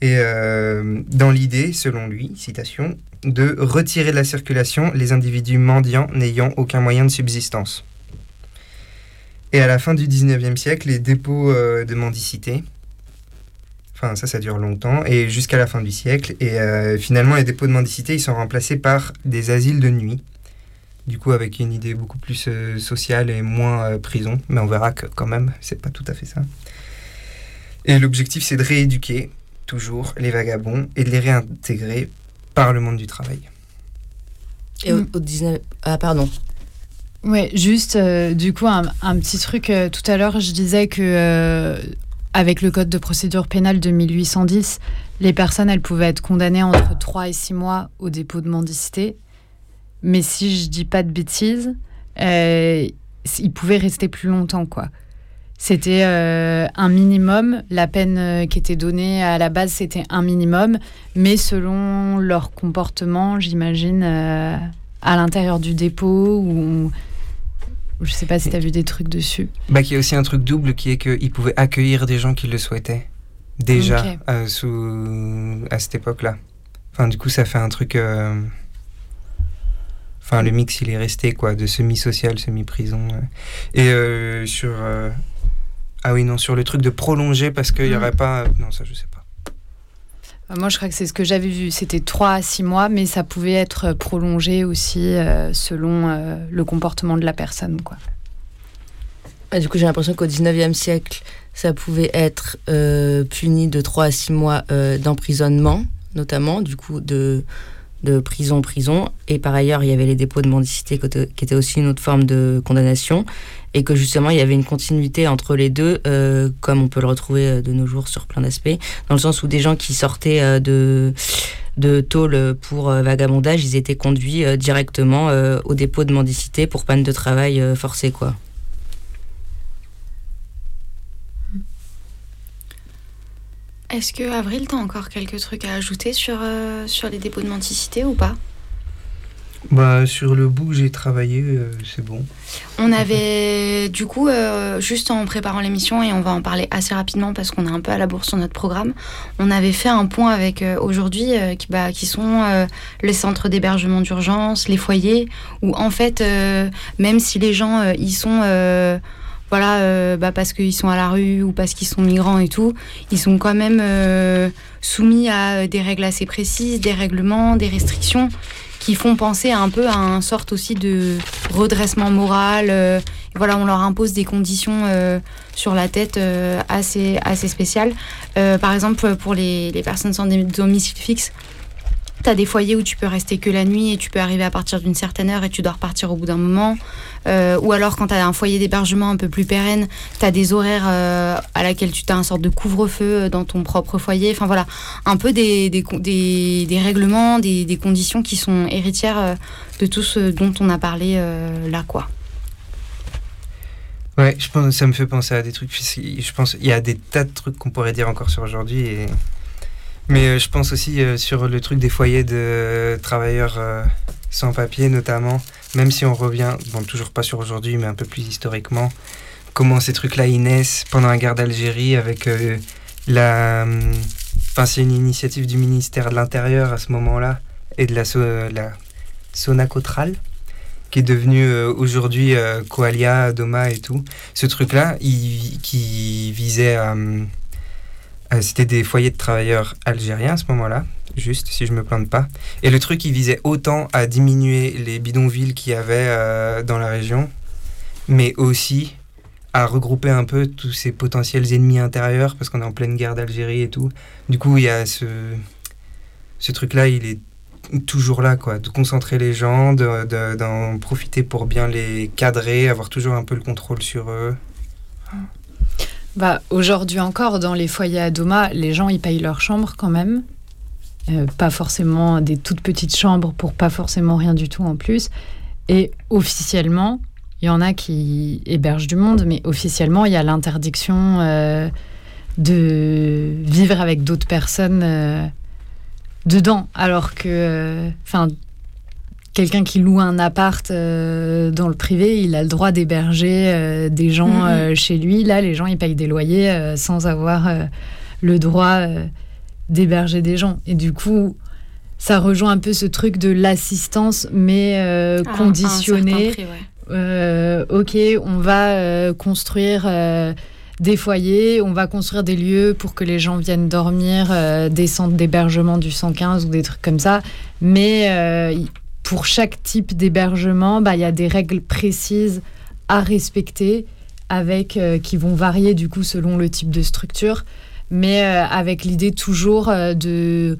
Et euh, dans l'idée, selon lui, citation, de retirer de la circulation les individus mendiants n'ayant aucun moyen de subsistance. Et à la fin du 19e siècle, les dépôts euh, de mendicité, enfin ça, ça dure longtemps, et jusqu'à la fin du siècle, et euh, finalement les dépôts de mendicité, ils sont remplacés par des asiles de nuit, du coup avec une idée beaucoup plus euh, sociale et moins prison, mais on verra que quand même, c'est pas tout à fait ça. Et l'objectif, c'est de rééduquer toujours les vagabonds et de les réintégrer par le monde du travail. Et au, au 19... Ah, pardon. Ouais, juste euh, du coup un, un petit truc. euh, tout à l'heure, je disais que euh, avec le code de procédure pénale de 1810, les personnes elles pouvaient être condamnées entre 3 et 6 mois au dépôt de mendicité. Mais si je dis pas de bêtises, euh, ils pouvaient rester plus longtemps quoi. C'était euh, un minimum. La peine euh, qui était donnée à la base, c'était un minimum. Mais selon leur comportement, j'imagine, euh, à l'intérieur du dépôt, ou je sais pas si tu as vu des trucs dessus. Bah, il y a aussi un truc double qui est qu'ils pouvaient accueillir des gens qui le souhaitaient. Déjà, euh, sous... à cette époque-là. Enfin, du coup, ça fait un truc. Enfin, le mix, il est resté, quoi, de semi-social, semi-prison. Et sur. Euh, Ah oui, non, sur le truc de prolonger parce qu'il n'y Mm. aurait pas. Non, ça, je sais pas. Euh, Moi, je crois que c'est ce que j'avais vu. C'était 3 à 6 mois, mais ça pouvait être prolongé aussi euh, selon euh, le comportement de la personne. Quoi. Ah, du coup, j'ai l'impression qu'au 19e siècle, ça pouvait être euh, puni de 3 à 6 mois euh, d'emprisonnement, notamment, du coup, de, de prison en prison. Et par ailleurs, il y avait les dépôts de mendicité qui était aussi une autre forme de condamnation. Et que justement, il y avait une continuité entre les deux, euh, comme on peut le retrouver euh, de nos jours sur plein d'aspects, dans le sens où des gens qui sortaient euh, de de tôle pour vagabondage, ils étaient conduits directement au dépôt de mendicité pour panne de travail forcée, quoi. Est-ce que Avril, t'as encore quelques trucs à ajouter sur, euh, sur les dépôts de mendicité ou pas? Bah, sur le bout, j'ai travaillé, euh, c'est bon. On avait, du coup, euh, juste en préparant l'émission, et on va en parler assez rapidement parce qu'on est un peu à la bourse sur notre programme, on avait fait un point avec euh, aujourd'hui, qui, bah, qui sont les centres d'hébergement d'urgence, les foyers, où en fait, même si les gens, ils sont... voilà, euh, bah, parce qu'ils sont à la rue ou parce qu'ils sont migrants et tout, ils sont quand même euh, soumis à euh, des règles assez précises, des règlements, des restrictions qui font penser un peu à un sorte aussi de redressement moral. voilà, on leur impose des conditions sur la tête assez, assez spéciales. Par exemple, pour les personnes sans domicile fixe, tu des foyers où tu peux rester que la nuit et tu peux arriver à partir d'une certaine heure et tu dois repartir au bout d'un moment. Euh, ou alors quand tu as un foyer d'hébergement un peu plus pérenne, tu as des horaires euh, à laquelle tu as un sorte de couvre-feu euh, dans ton propre foyer. Enfin voilà, un peu des, des, règlements, des, conditions qui sont héritières de tout ce dont on a parlé là. quoi. Ouais, je pense, ça me fait penser à des trucs. Je pense il y a des tas de trucs qu'on pourrait dire encore sur aujourd'hui. Et... Mais euh, je pense aussi euh, sur le truc des foyers de travailleurs euh, sans papier, notamment. Même si on revient, bon, toujours pas sur aujourd'hui, mais un peu plus historiquement, comment ces trucs-là naissent pendant la guerre d'Algérie avec la. hum, Enfin, c'est une initiative du ministère de l'Intérieur à ce moment-là et de la, so- la Sonacotral qui est devenu euh, aujourd'hui euh, Koalia, Doma et tout. Ce truc-là, qui visait à... hum, C'était des foyers de travailleurs algériens à ce moment-là, juste, si je me plante pas. Et le truc, il visait autant à diminuer les bidonvilles qu'il y avait euh, dans la région, mais aussi à regrouper un peu tous ces potentiels ennemis intérieurs, parce qu'on est en pleine guerre d'Algérie et tout. Du coup, il y a ce, ce truc-là, il est toujours là, quoi, de concentrer les gens, de- de- d'en profiter pour bien les cadrer, avoir toujours un peu le contrôle sur eux. Bah, Aujourd'hui encore, dans les foyers à Doma, les gens ils payent leur chambre quand même. Euh, pas forcément des toutes petites chambres pour pas forcément rien du tout en plus. Et officiellement, il y en a qui hébergent du monde, mais officiellement, il y a l'interdiction euh, de vivre avec d'autres personnes euh, dedans. Alors que, enfin, quelqu'un qui loue un appart euh, dans le privé, il a le droit d'héberger euh, des gens Mhm. euh, chez lui. Là, les gens, ils payent des loyers sans avoir le droit d'héberger des gens. Et du coup, ça rejoint un peu ce truc de l'assistance, mais un conditionnée. ouais. Ok, on va construire des foyers, on va construire des lieux pour que les gens viennent dormir, euh, des centres d'hébergement du 115 ou des trucs comme ça. Mais euh, pour chaque type d'hébergement, bah, il y a des règles précises à respecter avec, euh, qui vont varier du coup selon le type de structure, mais euh, avec l'idée toujours euh, de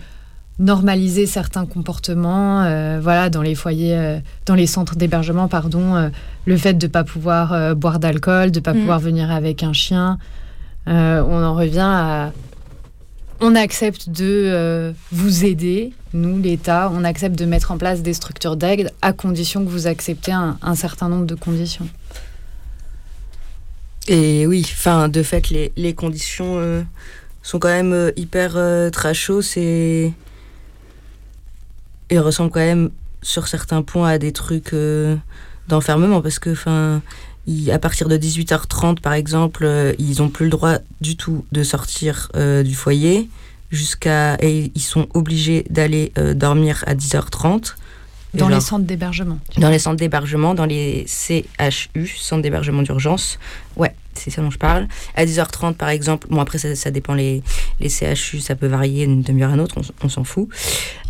normaliser certains comportements, voilà, dans les foyers, dans les centres d'hébergement, pardon, le fait de ne pas pouvoir boire d'alcool, de ne pas Mm. pouvoir venir avec un chien. On en revient à... On accepte de euh, vous aider, nous, l'État, on accepte de mettre en place des structures d'aide à condition que vous acceptez un, certain nombre de conditions. Et oui, enfin, de fait, les, conditions euh, sont quand même euh, hyper trashos et, et ressemblent quand même sur certains points à des trucs d'enfermement parce que, ils- à partir de 18h30, par exemple, euh, ils n'ont plus le droit du tout de sortir euh, du foyer jusqu'à et ils sont obligés d'aller euh, dormir à 10h30 Dans les centres d'hébergement. Dans les centres d'hébergement, dans les CHU, centres d'hébergement d'urgence. Ouais, c'est ça dont je parle. À 10h30, par exemple, bon, après, ça, ça dépend, les, les CHU, ça peut varier d'une demi-heure à une autre, on, s'en fout.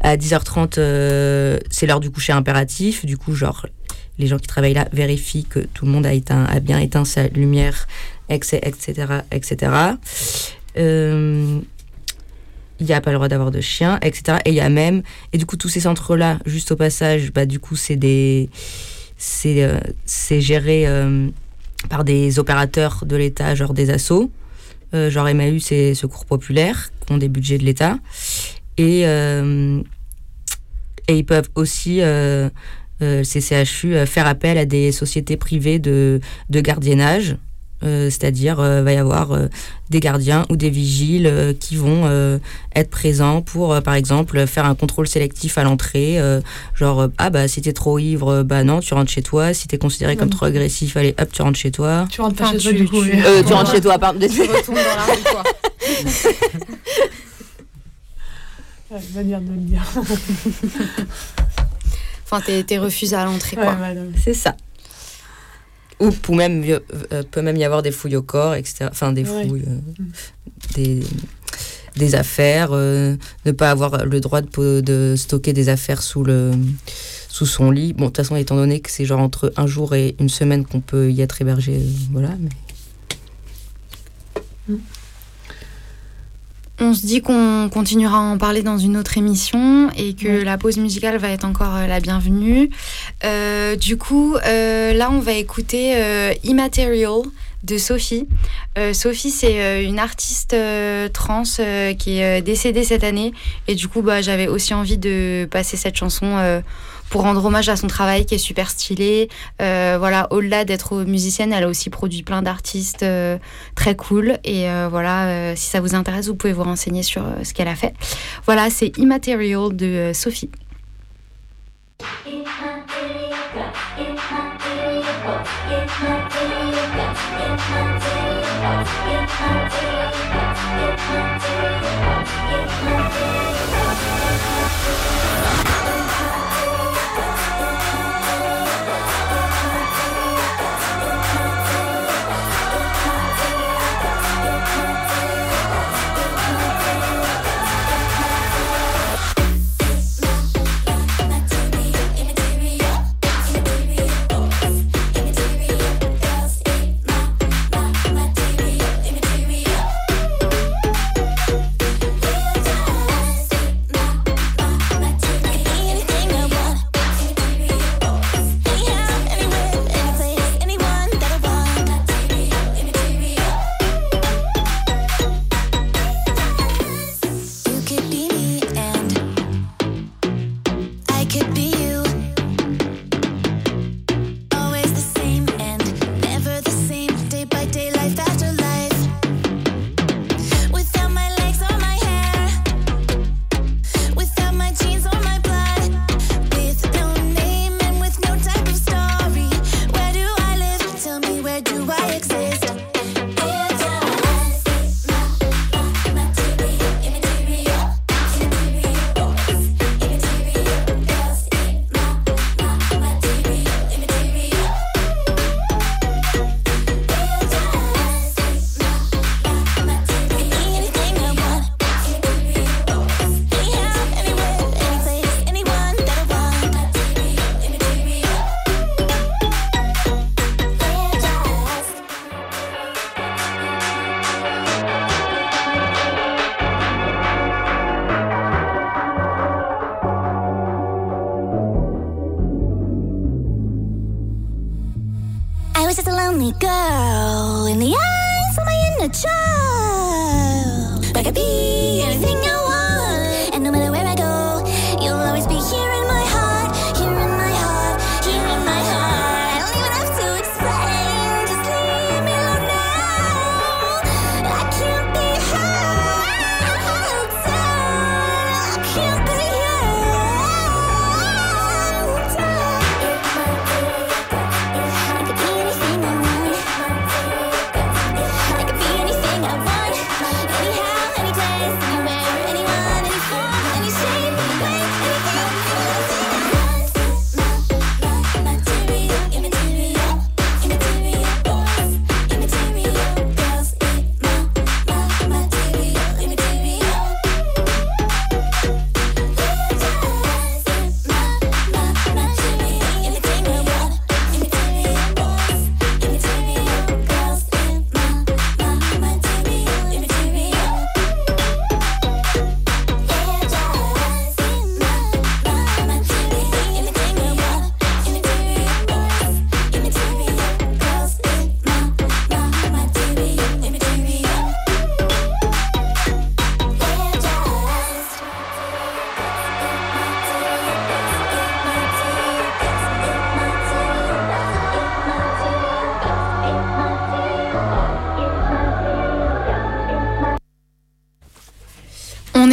À 10h30, euh, c'est l'heure du coucher impératif. Du coup, genre, les gens qui travaillent là vérifient que tout le monde a, éteint, a bien éteint sa lumière, etc., etc., etc. Euh, il n'y a pas le droit d'avoir de chien, etc. Et il y a même, et du coup, tous ces centres-là, juste au passage, bah, du coup, c'est des. C'est euh, géré euh, par des opérateurs de l'État, genre des assos. Euh, genre Emmaüs et Secours Populaire, qui ont des budgets de l'État. Et, euh, ils peuvent aussi, euh, euh, ces CHU, euh, faire appel à des sociétés privées de gardiennage. Euh, C'est-à-dire, euh, va y avoir euh, des gardiens ou des vigiles euh, qui vont euh, être présents pour, euh, par exemple, faire un contrôle sélectif à l'entrée. euh, genre, euh, ah bah si t'es trop ivre, bah non, tu rentres chez toi. Si t'es considéré comme trop agressif, allez, hop, tu rentres chez toi. Tu rentres pas Enfin, chez toi tu- du coup. tu- Euh, tu rentres chez toi, pardon. Tu retournes dans la rue, quoi. Manière de le dire. Enfin, t'es refusé à l'entrée, Ouais, quoi. C'est ça. Ou peut même, euh, peut même y avoir des fouilles au corps, etc. Enfin, des Ouais. fouilles, euh, des, des affaires, euh, ne pas avoir le droit de, de stocker des affaires sous, le, sous son lit. Bon, de toute façon, étant donné que c'est genre entre un jour et une semaine qu'on peut y être hébergé, euh, voilà. Mais... On se dit qu'on continuera à en parler dans une autre émission et que la pause musicale va être encore euh, la bienvenue. Euh, du coup, euh, là, on va écouter euh, Immaterial de Sophie. Sophie, c'est une artiste trans qui est décédée cette année. Et du coup, bah, j'avais aussi envie de passer cette chanson pour rendre hommage à son travail qui est super stylé. Euh, voilà, au-delà d'être musicienne, elle a aussi produit plein d'artistes euh, très cool. Et euh, voilà, euh, si ça vous intéresse, vous pouvez vous renseigner sur euh, ce qu'elle a fait. Voilà, c'est Immaterial de euh, Sophie.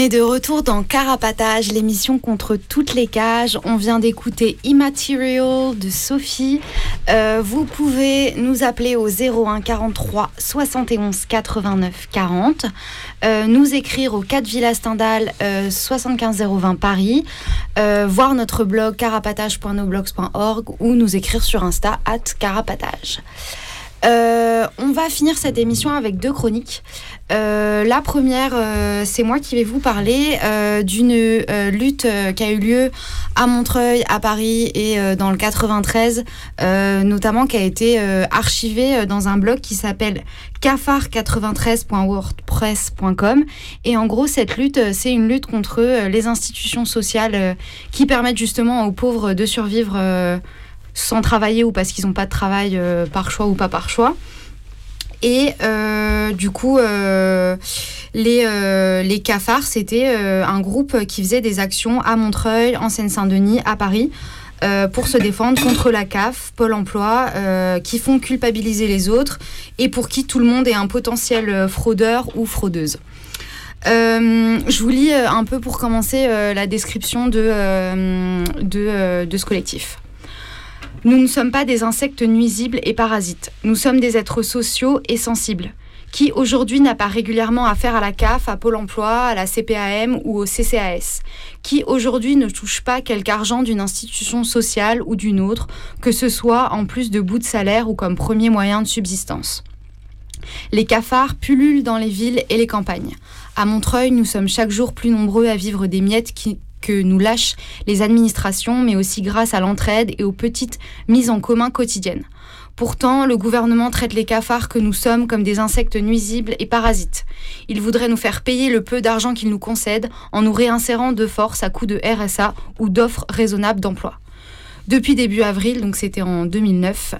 Est de retour dans Carapatage, l'émission contre toutes les cages. On vient d'écouter Immaterial de Sophie. Euh, vous pouvez nous appeler au 01 43 71 89 40. euh, nous écrire au 4 Villa Stendhal euh, 75 020 Paris. euh, voir notre blog carapatage.noblogs.org ou nous écrire sur Insta at carapatage. Euh, on va finir cette émission avec deux chroniques. Euh, la première, euh, c'est moi qui vais vous parler euh, d'une euh, lutte euh, qui a eu lieu à Montreuil, à Paris et dans le 93, euh, notamment qui a été archivée dans un blog qui s'appelle cafard93.wordpress.com. Et en gros, cette lutte, c'est une lutte contre les institutions sociales qui permettent justement aux pauvres de survivre sans travailler ou parce qu'ils n'ont pas de travail euh, par choix ou pas par choix. Et euh, du coup, euh, les, euh, les cafards, c'était un groupe qui faisait des actions à Montreuil, en Seine-Saint-Denis, à Paris, pour se défendre contre la CAF, Pôle emploi, qui font culpabiliser les autres et pour qui tout le monde est un potentiel fraudeur ou fraudeuse. Je vous lis un peu pour commencer la description de, de ce collectif. Nous ne sommes pas des insectes nuisibles et parasites. Nous sommes des êtres sociaux et sensibles. Qui aujourd'hui n'a pas régulièrement affaire à la CAF, à Pôle emploi, à la CPAM ou au CCAS Qui aujourd'hui ne touche pas quelque argent d'une institution sociale ou d'une autre, que ce soit en plus de bout de salaire ou comme premier moyen de subsistance? Les cafards pullulent dans les villes et les campagnes. À Montreuil, nous sommes chaque jour plus nombreux à vivre des miettes qui- que nous lâchent les administrations, mais aussi grâce à l'entraide et aux petites mises en commun quotidiennes. Pourtant, le gouvernement traite les cafards que nous sommes comme des insectes nuisibles et parasites. Il voudrait nous faire payer le peu d'argent qu'il nous concède en nous réinsérant de force à coups de RSA ou d'offres raisonnables d'emploi. Depuis début avril, donc c'était en 2009,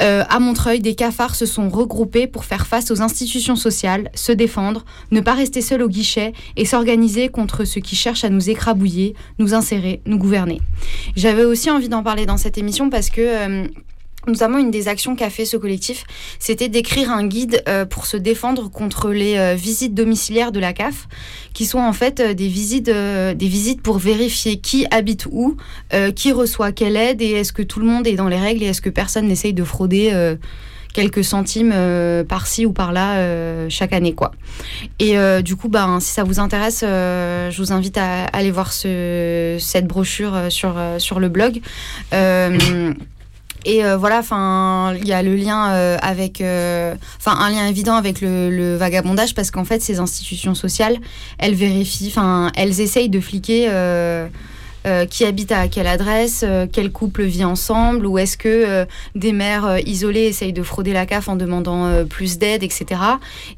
euh, à Montreuil, des cafards se sont regroupés pour faire face aux institutions sociales, se défendre, ne pas rester seuls au guichet et s'organiser contre ceux qui cherchent à nous écrabouiller, nous insérer, nous gouverner. J'avais aussi envie d'en parler dans cette émission parce que euh, Notamment, une des actions qu'a fait ce collectif, c'était d'écrire un guide euh, pour se défendre contre les euh, visites domiciliaires de la CAF, qui sont en fait euh, des, visites, des visites pour vérifier qui habite où, qui reçoit quelle aide, et est-ce que tout le monde est dans les règles, et est-ce que personne n'essaye de frauder quelques centimes par-ci ou par-là chaque année. quoi. Et du coup, ben, si ça vous intéresse, je vous invite à aller voir ce, cette brochure sur, sur le blog. Et euh, voilà, il y a le lien euh, avec, euh, enfin, un lien évident avec le, le vagabondage parce qu'en fait, ces institutions sociales, elles vérifient, enfin, elles essayent de fliquer. Euh, qui habite à quelle adresse, euh, quel couple vit ensemble, ou est-ce que euh, des mères isolées essayent de frauder la CAF en demandant plus d'aide, etc.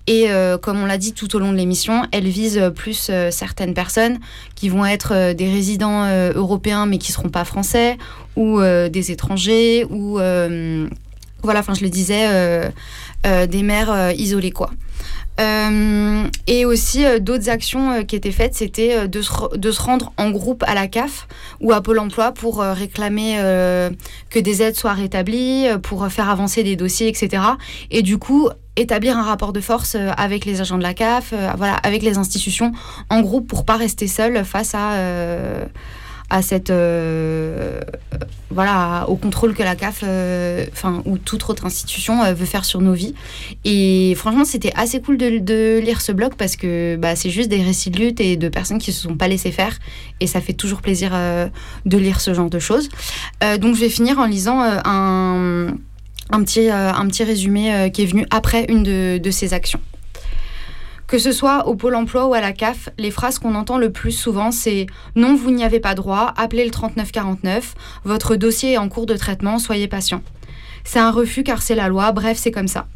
Et comme on l'a dit tout au long de l'émission, elles visent euh, plus certaines personnes qui vont être des résidents européens mais qui seront pas français, ou des étrangers, ou voilà, enfin je le disais, des mères isolées quoi. Euh, et aussi euh, d'autres actions euh, qui étaient faites, c'était de, se rendre en groupe à la CAF ou à Pôle Emploi pour réclamer que des aides soient rétablies, pour faire avancer des dossiers, etc. Et du coup établir un rapport de force avec les agents de la CAF, voilà, avec les institutions en groupe pour pas rester seul face à à cette euh, voilà au contrôle que la CAF euh, enfin ou toute autre institution euh, veut faire sur nos vies. Et franchement c'était assez cool de, de lire ce blog parce que bah, c'est juste des récits de lutte et de personnes qui se sont pas laissées faire. Et ça fait toujours plaisir de lire ce genre de choses. Donc je vais finir en lisant un un petit, un petit résumé qui est venu après une de, de ces actions. Que ce soit au Pôle emploi ou à la CAF, les phrases qu'on entend le plus souvent, c'est Non, vous n'y avez pas droit, appelez le 3949, votre dossier est en cours de traitement, soyez patient. C'est un refus car c'est la loi, bref, c'est comme ça.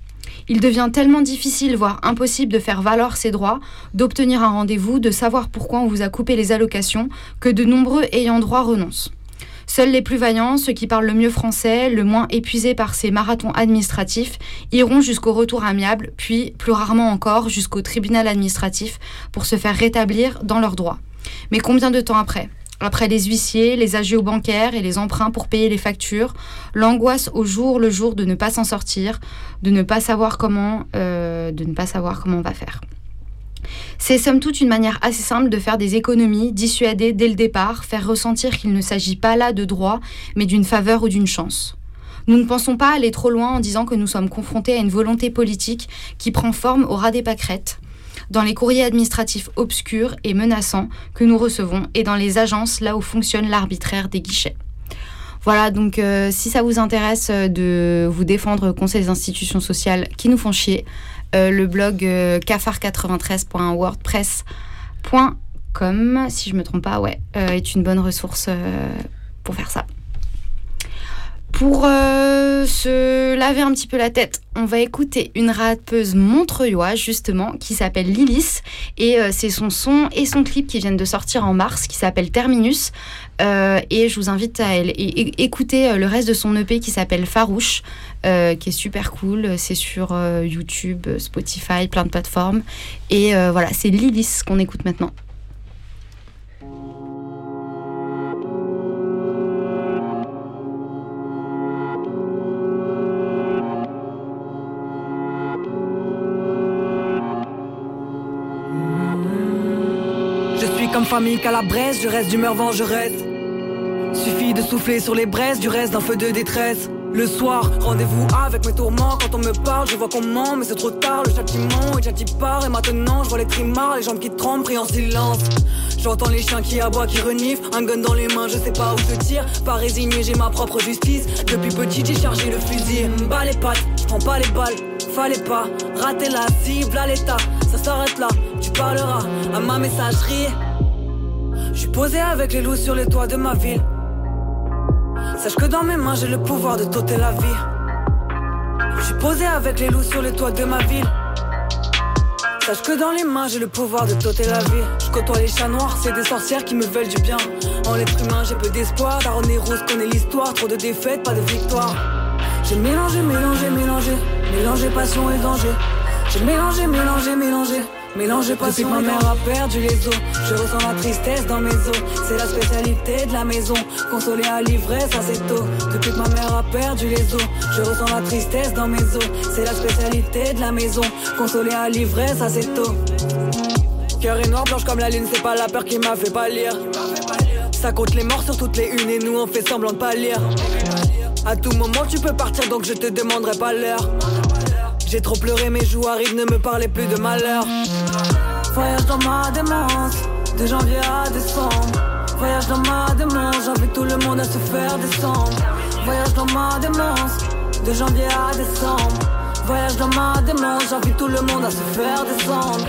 Il devient tellement difficile, voire impossible de faire valoir ses droits, d'obtenir un rendez-vous, de savoir pourquoi on vous a coupé les allocations, que de nombreux ayants droit renoncent. Seuls les plus vaillants, ceux qui parlent le mieux français, le moins épuisés par ces marathons administratifs, iront jusqu'au retour amiable, puis, plus rarement encore, jusqu'au tribunal administratif pour se faire rétablir dans leurs droits. Mais combien de temps après? Après les huissiers, les agios bancaires et les emprunts pour payer les factures, l'angoisse au jour le jour de ne pas s'en sortir, de ne pas savoir comment, euh, de ne pas savoir comment on va faire. C'est somme toute une manière assez simple de faire des économies, dissuader dès le départ, faire ressentir qu'il ne s'agit pas là de droit, mais d'une faveur ou d'une chance. Nous ne pensons pas aller trop loin en disant que nous sommes confrontés à une volonté politique qui prend forme au ras des pâquerettes, dans les courriers administratifs obscurs et menaçants que nous recevons et dans les agences là où fonctionne l'arbitraire des guichets. Voilà, donc euh, si ça vous intéresse euh, de vous défendre contre ces institutions sociales qui nous font chier, le blog euh, cafard93.wordpress.com, si je me trompe pas, ouais, euh, est une bonne ressource euh, pour faire ça. Pour euh, se laver un petit peu la tête, on va écouter une rappeuse montreuilloise justement qui s'appelle Lilis et euh, c'est son son et son clip qui viennent de sortir en mars qui s'appelle Terminus Euh, et je vous invite à écouter le reste de son EP qui s'appelle Farouche qui est super cool. C'est sur YouTube, Spotify, plein de plateformes et voilà c'est Lilis qu'on écoute maintenant. Comme famille calabraise, je reste d'humeur vengeresse. Suffit de souffler sur les braises, du reste d'un feu de détresse. Le soir, rendez-vous avec mes tourments. Quand on me parle, je vois comment, mais c'est trop tard. Le châtiment est déjà dit part. Et maintenant, je vois les trimards, les jambes qui tremblent, pris en silence. J'entends les chiens qui aboient, qui reniflent. Un gun dans les mains, je sais pas où je tire. Pas résigné, j'ai ma propre justice. Depuis petit, j'ai chargé le fusil. Bas les pattes, prends pas les balles. Fallait pas rater la cible à l'état. Ça s'arrête là, tu parleras à ma messagerie. Posé avec les loups sur les toits de ma ville. Sache que dans mes mains j'ai le pouvoir de t'ôter la vie. Je suis posé avec les loups sur les toits de ma ville. Sache que dans les mains j'ai le pouvoir de t'ôter la vie. Je côtoie les chats noirs, c'est des sorcières qui me veulent du bien. En l'être humain j'ai peu d'espoir. Daron et Rose connaît l'histoire, trop de défaites, pas de victoire. J'ai mélangé, mélangé, mélangé, mélangé passion et danger. J'ai mélangé, mélangé, mélangé, mélangé passion. Depuis que ma mère a perdu les os, je ressens la tristesse dans mes os. C'est la spécialité de la maison, consoler à l'ivresse, ça c'est tôt. Depuis que ma mère a perdu les os, je ressens la tristesse dans mes os. C'est la spécialité de la maison, consoler à l'ivresse, ça c'est tôt. Cœur est noir, blanche comme la lune, c'est pas la peur qui m'a fait pas lire. Ça compte les morts sur toutes les unes et nous on fait semblant de pas lire. À tout moment tu peux partir donc je te demanderai pas l'heure. J'ai trop pleuré, mes joues arrivent, ne me parlez plus de malheur. Voyage dans ma démence, de janvier à décembre. Voyage dans ma démence, j'invite tout le monde à se faire descendre. Voyage dans ma démence, de janvier à décembre. Voyage dans ma démence, j'invite tout le monde à se faire descendre.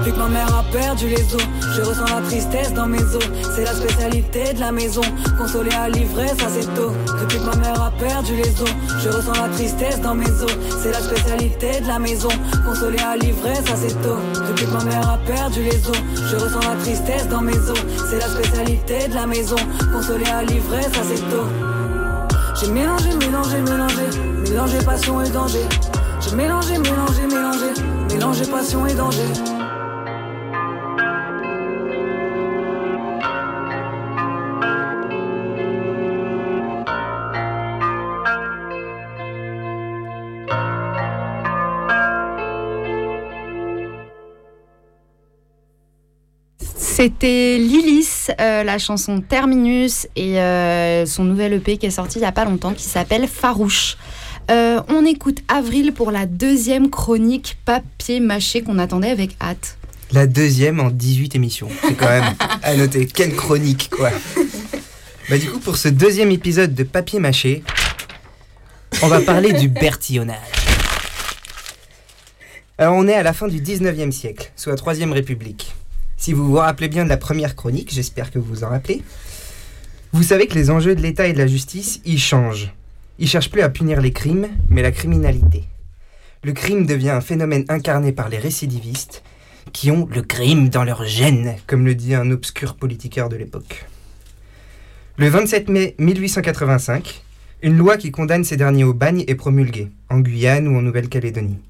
Depuis que ma mère a perdu les os, je ressens la tristesse dans mes os. C'est la spécialité de la maison, consoler à l'ivresse, c'est tôt. Depuis que ma mère a perdu les os, je ressens la tristesse dans mes os. C'est la spécialité de la maison, consoler à l'ivresse, c'est tôt. Depuis que ma mère a perdu les os, je ressens la tristesse dans mes os. C'est la spécialité de la maison, consoler à l'ivresse, c'est tôt. J'ai mélangé, mélangé, mélangé, mélangé passion et danger. J'ai mélangé, mélangé, mélangé, mélangé passion et danger. C'était Lilis, euh, la chanson Terminus et euh, son nouvel EP qui est sorti il n'y a pas longtemps qui s'appelle Farouche. Euh, on écoute Avril pour la deuxième chronique papier mâché qu'on attendait avec hâte. La deuxième en 18 émissions. C'est quand même à noter. Quelle chronique, quoi. Bah, du coup, pour ce deuxième épisode de Papier Mâché, on va parler du bertillonnage. Alors, on est à la fin du 19e siècle, sous la Troisième République. Si vous vous rappelez bien de la première chronique, j'espère que vous vous en rappelez, vous savez que les enjeux de l'État et de la justice, ils changent. Ils cherchent plus à punir les crimes, mais la criminalité. Le crime devient un phénomène incarné par les récidivistes, qui ont le crime dans leur gène, comme le dit un obscur politiqueur de l'époque. Le 27 mai 1885, une loi qui condamne ces derniers au bagne est promulguée, en Guyane ou en Nouvelle-Calédonie.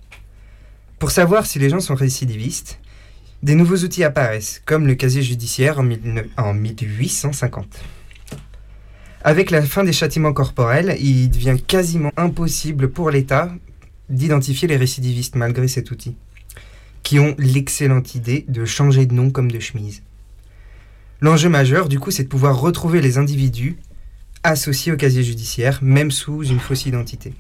Pour savoir si les gens sont récidivistes, des nouveaux outils apparaissent, comme le casier judiciaire en, 19 en 1850. Avec la fin des châtiments corporels, il devient quasiment impossible pour l'État d'identifier les récidivistes malgré cet outil, qui ont l'excellente idée de changer de nom comme de chemise. L'enjeu majeur, du coup, c'est de pouvoir retrouver les individus associés au casier judiciaire, même sous une fausse identité.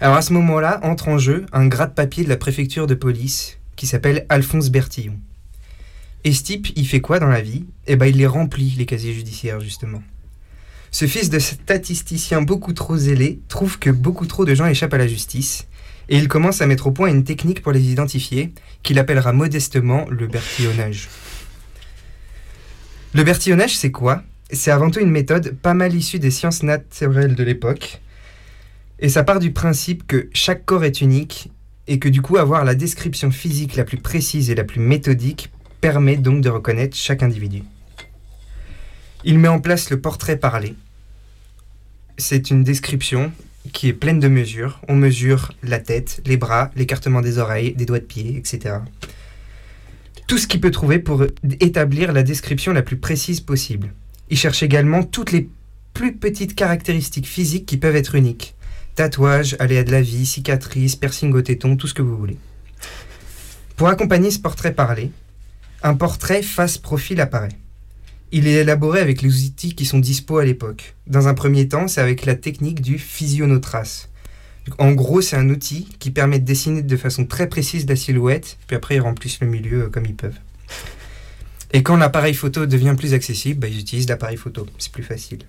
Alors à ce moment-là, entre en jeu un grade-papier de la préfecture de police qui s'appelle Alphonse Bertillon. Et ce type, il fait quoi dans la vie? Eh ben, il les remplit, les casiers judiciaires, justement. Ce fils de statisticien beaucoup trop zélé trouve que beaucoup trop de gens échappent à la justice, et il commence à mettre au point une technique pour les identifier, qu'il appellera modestement le bertillonnage. Le bertillonnage, c'est quoi? C'est avant tout une méthode pas mal issue des sciences naturelles de l'époque, et ça part du principe que chaque corps est unique, et que du coup avoir la description physique la plus précise et la plus méthodique permet donc de reconnaître chaque individu. Il met en place le portrait parlé. C'est une description qui est pleine de mesures. On mesure la tête, les bras, l'écartement des oreilles, des doigts de pied, etc. Tout ce qu'il peut trouver pour établir la description la plus précise possible. Il cherche également toutes les plus petites caractéristiques physiques qui peuvent être uniques. Tatouages, aléas de la vie, cicatrices, piercing au téton, tout ce que vous voulez. Pour accompagner ce portrait parlé, un portrait face-profil apparaît. Il est élaboré avec les outils qui sont dispo à l'époque. Dans un premier temps, c'est avec la technique du physionotrace. En gros, c'est un outil qui permet de dessiner de façon très précise la silhouette, puis après ils remplissent le milieu euh, comme ils peuvent. Et quand l'appareil photo devient plus accessible, bah, ils utilisent l'appareil photo, c'est plus facile.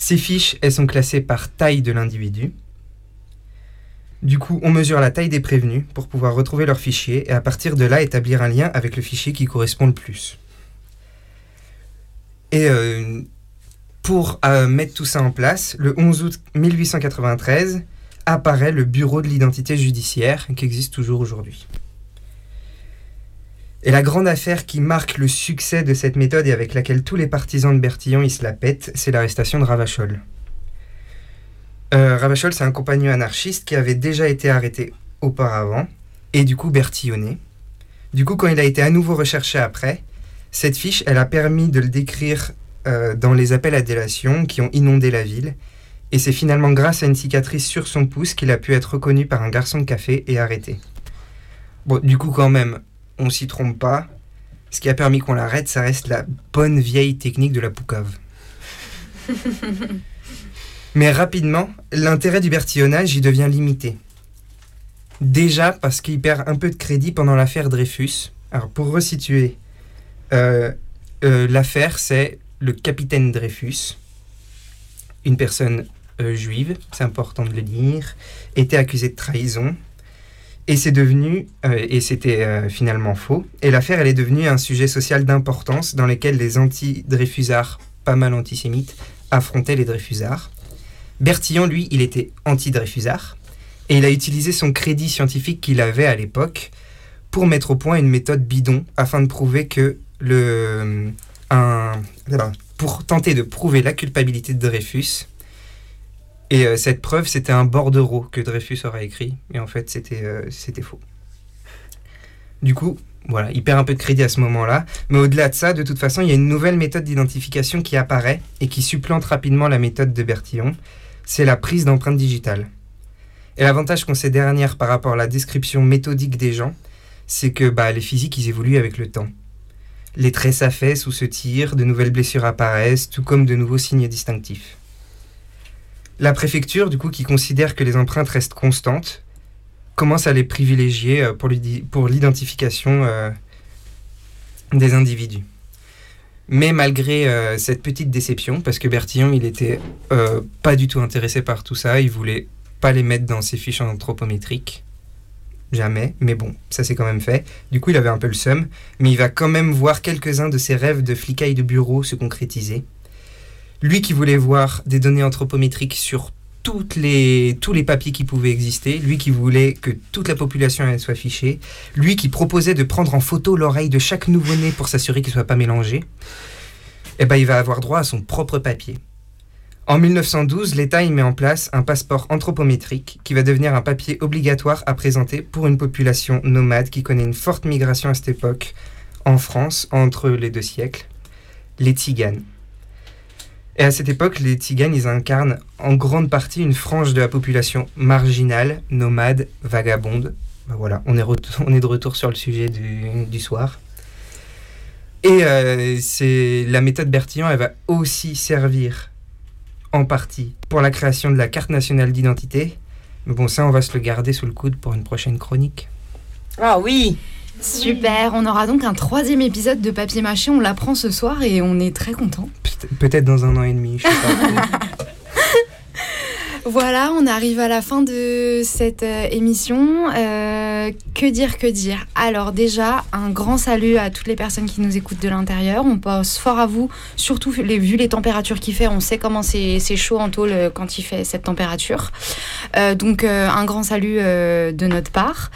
Ces fiches, elles sont classées par taille de l'individu. Du coup, on mesure la taille des prévenus pour pouvoir retrouver leur fichier et à partir de là établir un lien avec le fichier qui correspond le plus. Et euh, pour euh, mettre tout ça en place, le 11 août 1893 apparaît le Bureau de l'identité judiciaire qui existe toujours aujourd'hui. Et la grande affaire qui marque le succès de cette méthode et avec laquelle tous les partisans de Bertillon ils se la pètent, c'est l'arrestation de Ravachol. Euh, Ravachol, c'est un compagnon anarchiste qui avait déjà été arrêté auparavant et du coup bertillonné. Du coup, quand il a été à nouveau recherché après, cette fiche, elle a permis de le décrire euh, dans les appels à délation qui ont inondé la ville. Et c'est finalement grâce à une cicatrice sur son pouce qu'il a pu être reconnu par un garçon de café et arrêté. Bon, du coup, quand même, on s'y trompe pas. Ce qui a permis qu'on l'arrête, ça reste la bonne vieille technique de la poucave. Mais rapidement, l'intérêt du bertillonnage y devient limité. Déjà parce qu'il perd un peu de crédit pendant l'affaire Dreyfus. Alors pour resituer, euh, euh, l'affaire c'est le capitaine Dreyfus, une personne euh, juive, c'est important de le dire, était accusé de trahison. Et c'est devenu, et c'était finalement faux, et l'affaire elle est devenue un sujet social d'importance dans lequel les anti-Dreyfusards, pas mal antisémites, affrontaient les Dreyfusards. Bertillon, lui, il était anti-Dreyfusard, et il a utilisé son crédit scientifique qu'il avait à l'époque pour mettre au point une méthode bidon afin de prouver que le. Un, pour tenter de prouver la culpabilité de Dreyfus. Et euh, cette preuve, c'était un bordereau que Dreyfus aurait écrit, et en fait, c'était euh, c'était faux. Du coup, voilà, il perd un peu de crédit à ce moment-là. Mais au-delà de ça, de toute façon, il y a une nouvelle méthode d'identification qui apparaît et qui supplante rapidement la méthode de Bertillon. C'est la prise d'empreintes digitales. Et l'avantage qu'ont ces dernières par rapport à la description méthodique des gens, c'est que bah, les physiques, ils évoluent avec le temps. Les traits s'affaissent ou se tirent, de nouvelles blessures apparaissent, tout comme de nouveaux signes distinctifs. La préfecture, du coup, qui considère que les empreintes restent constantes, commence à les privilégier euh, pour l'identification euh, des individus? Mais malgré euh, cette petite déception, parce que Bertillon, il était pas du tout intéressé par tout ça, il voulait pas les mettre dans ses fiches anthropométriques. Jamais, mais bon, ça c'est quand même fait. Du coup, il avait un peu le seum, mais il va quand même voir quelques-uns de ses rêves de flicaille de bureau se concrétiser. Lui qui voulait voir des données anthropométriques sur les, tous les papiers qui pouvaient exister, lui qui voulait que toute la population soit fichée, lui qui proposait de prendre en photo l'oreille de chaque nouveau-né pour s'assurer qu'il ne soit pas mélangé, eh ben, il va avoir droit à son propre papier. En 1912, l'État y met en place un passeport anthropométrique qui va devenir un papier obligatoire à présenter pour une population nomade qui connaît une forte migration à cette époque en France entre les deux siècles, les Tziganes. Et à cette époque, les Tziganes, ils incarnent en grande partie une frange de la population marginale, nomade, vagabonde. Ben voilà, on est, de retour sur le sujet du, du soir. Et euh, c'est la méthode Bertillon, elle va aussi servir en partie pour la création de la carte nationale d'identité. Mais bon, ça, on va se le garder sous le coude pour une prochaine chronique. Ah oui Super, on aura donc un troisième épisode de Papier Mâché, on l'apprend ce soir et on est très content. Peut-être dans un an et demi, je sais pas. Voilà, on arrive à la fin de cette euh, émission. Euh, que dire, que dire? Alors déjà, un grand salut à toutes les personnes qui nous écoutent de l'intérieur. On pense fort à vous, surtout les, vu les températures qu'il fait. On sait comment c'est chaud en tôle euh, quand il fait cette température. Euh, donc euh, un grand salut euh, de notre part.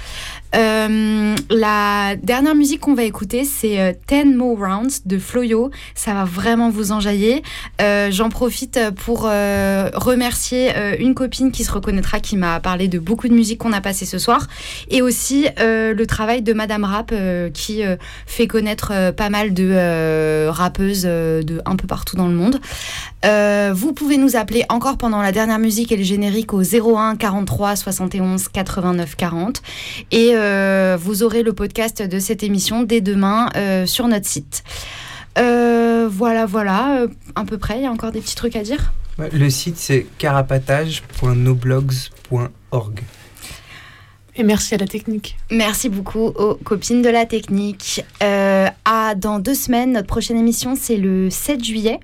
Euh, la dernière musique qu'on va écouter, c'est euh, 10 More Rounds de Floyo. Ça va vraiment vous enjailler. Euh, J'en profite pour remercier une copine qui se reconnaîtra, qui m'a parlé de beaucoup de musique qu'on a passé ce soir. Et aussi le travail de Madame Rap, qui fait connaître pas mal de rappeuses de un peu partout dans le monde. Euh, vous pouvez nous appeler encore pendant la dernière musique et le générique au 01 43 71 89 40. Et euh, vous aurez le podcast de cette émission dès demain euh, sur notre site. Voilà, voilà, à peu près. Il y a encore des petits trucs à dire? Le site, c'est carapatage.noblogs.org. Et merci à la technique. Merci beaucoup aux copines de la technique. Euh, à dans deux semaines, notre prochaine émission, c'est le 7 juillet.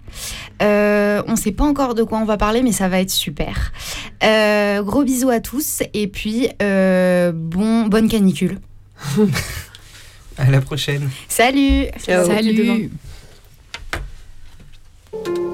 Euh, on ne sait pas encore de quoi on va parler, mais ça va être super. Euh, gros bisous à tous et puis euh, bon, bonne canicule. À la prochaine. Salut Ciao. Salut. Look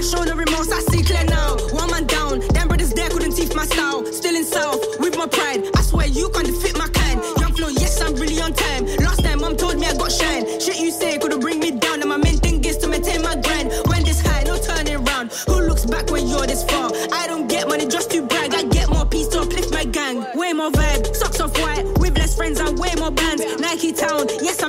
that show no remorse. I see clear now. One man down, them brothers there couldn't teeth my style. Still in south, with my pride. I swear you can't defeat my kind. Young flow, yes, I'm really on time. Last time, mom told me I got shine. Shit you say couldn't bring me down. And my main thing is to maintain my grind. When this high, no turning around. Who looks back when you're this far? I don't get money just to brag. I get more peace to uplift my gang. Way more vibe, socks off white. With less friends and way more bands. Nike Town, yes,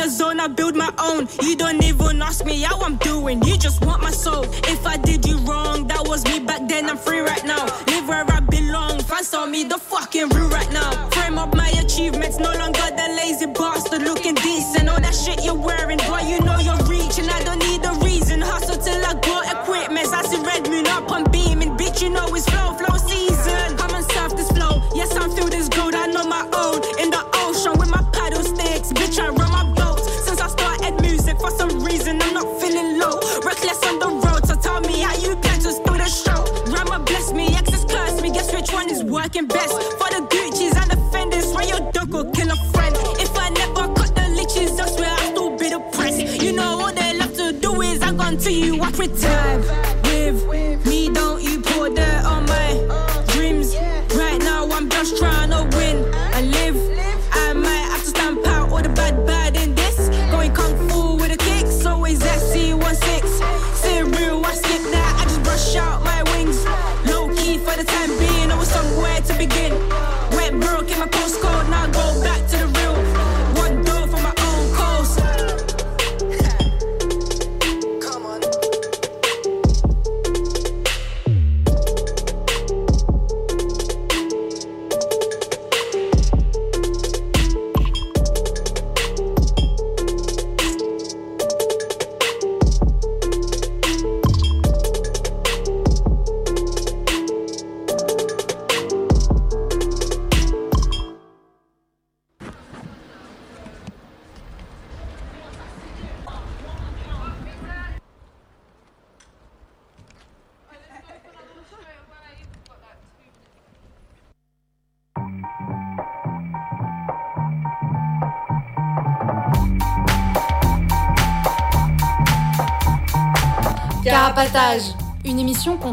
your zone, I build my own. You don't even ask me how I'm doing, you just want my soul. If I did you wrong, that was me back then, I'm free right now. Live where I belong, fans saw me the fucking real right now. Frame up my achievements, no longer the lazy bastard looking decent. All that shit you're wearing, boy, you know you're reaching. I don't need a reason, hustle till I got equipment. I see red moon up, I'm beaming. Bitch, you know it's flow, flow you,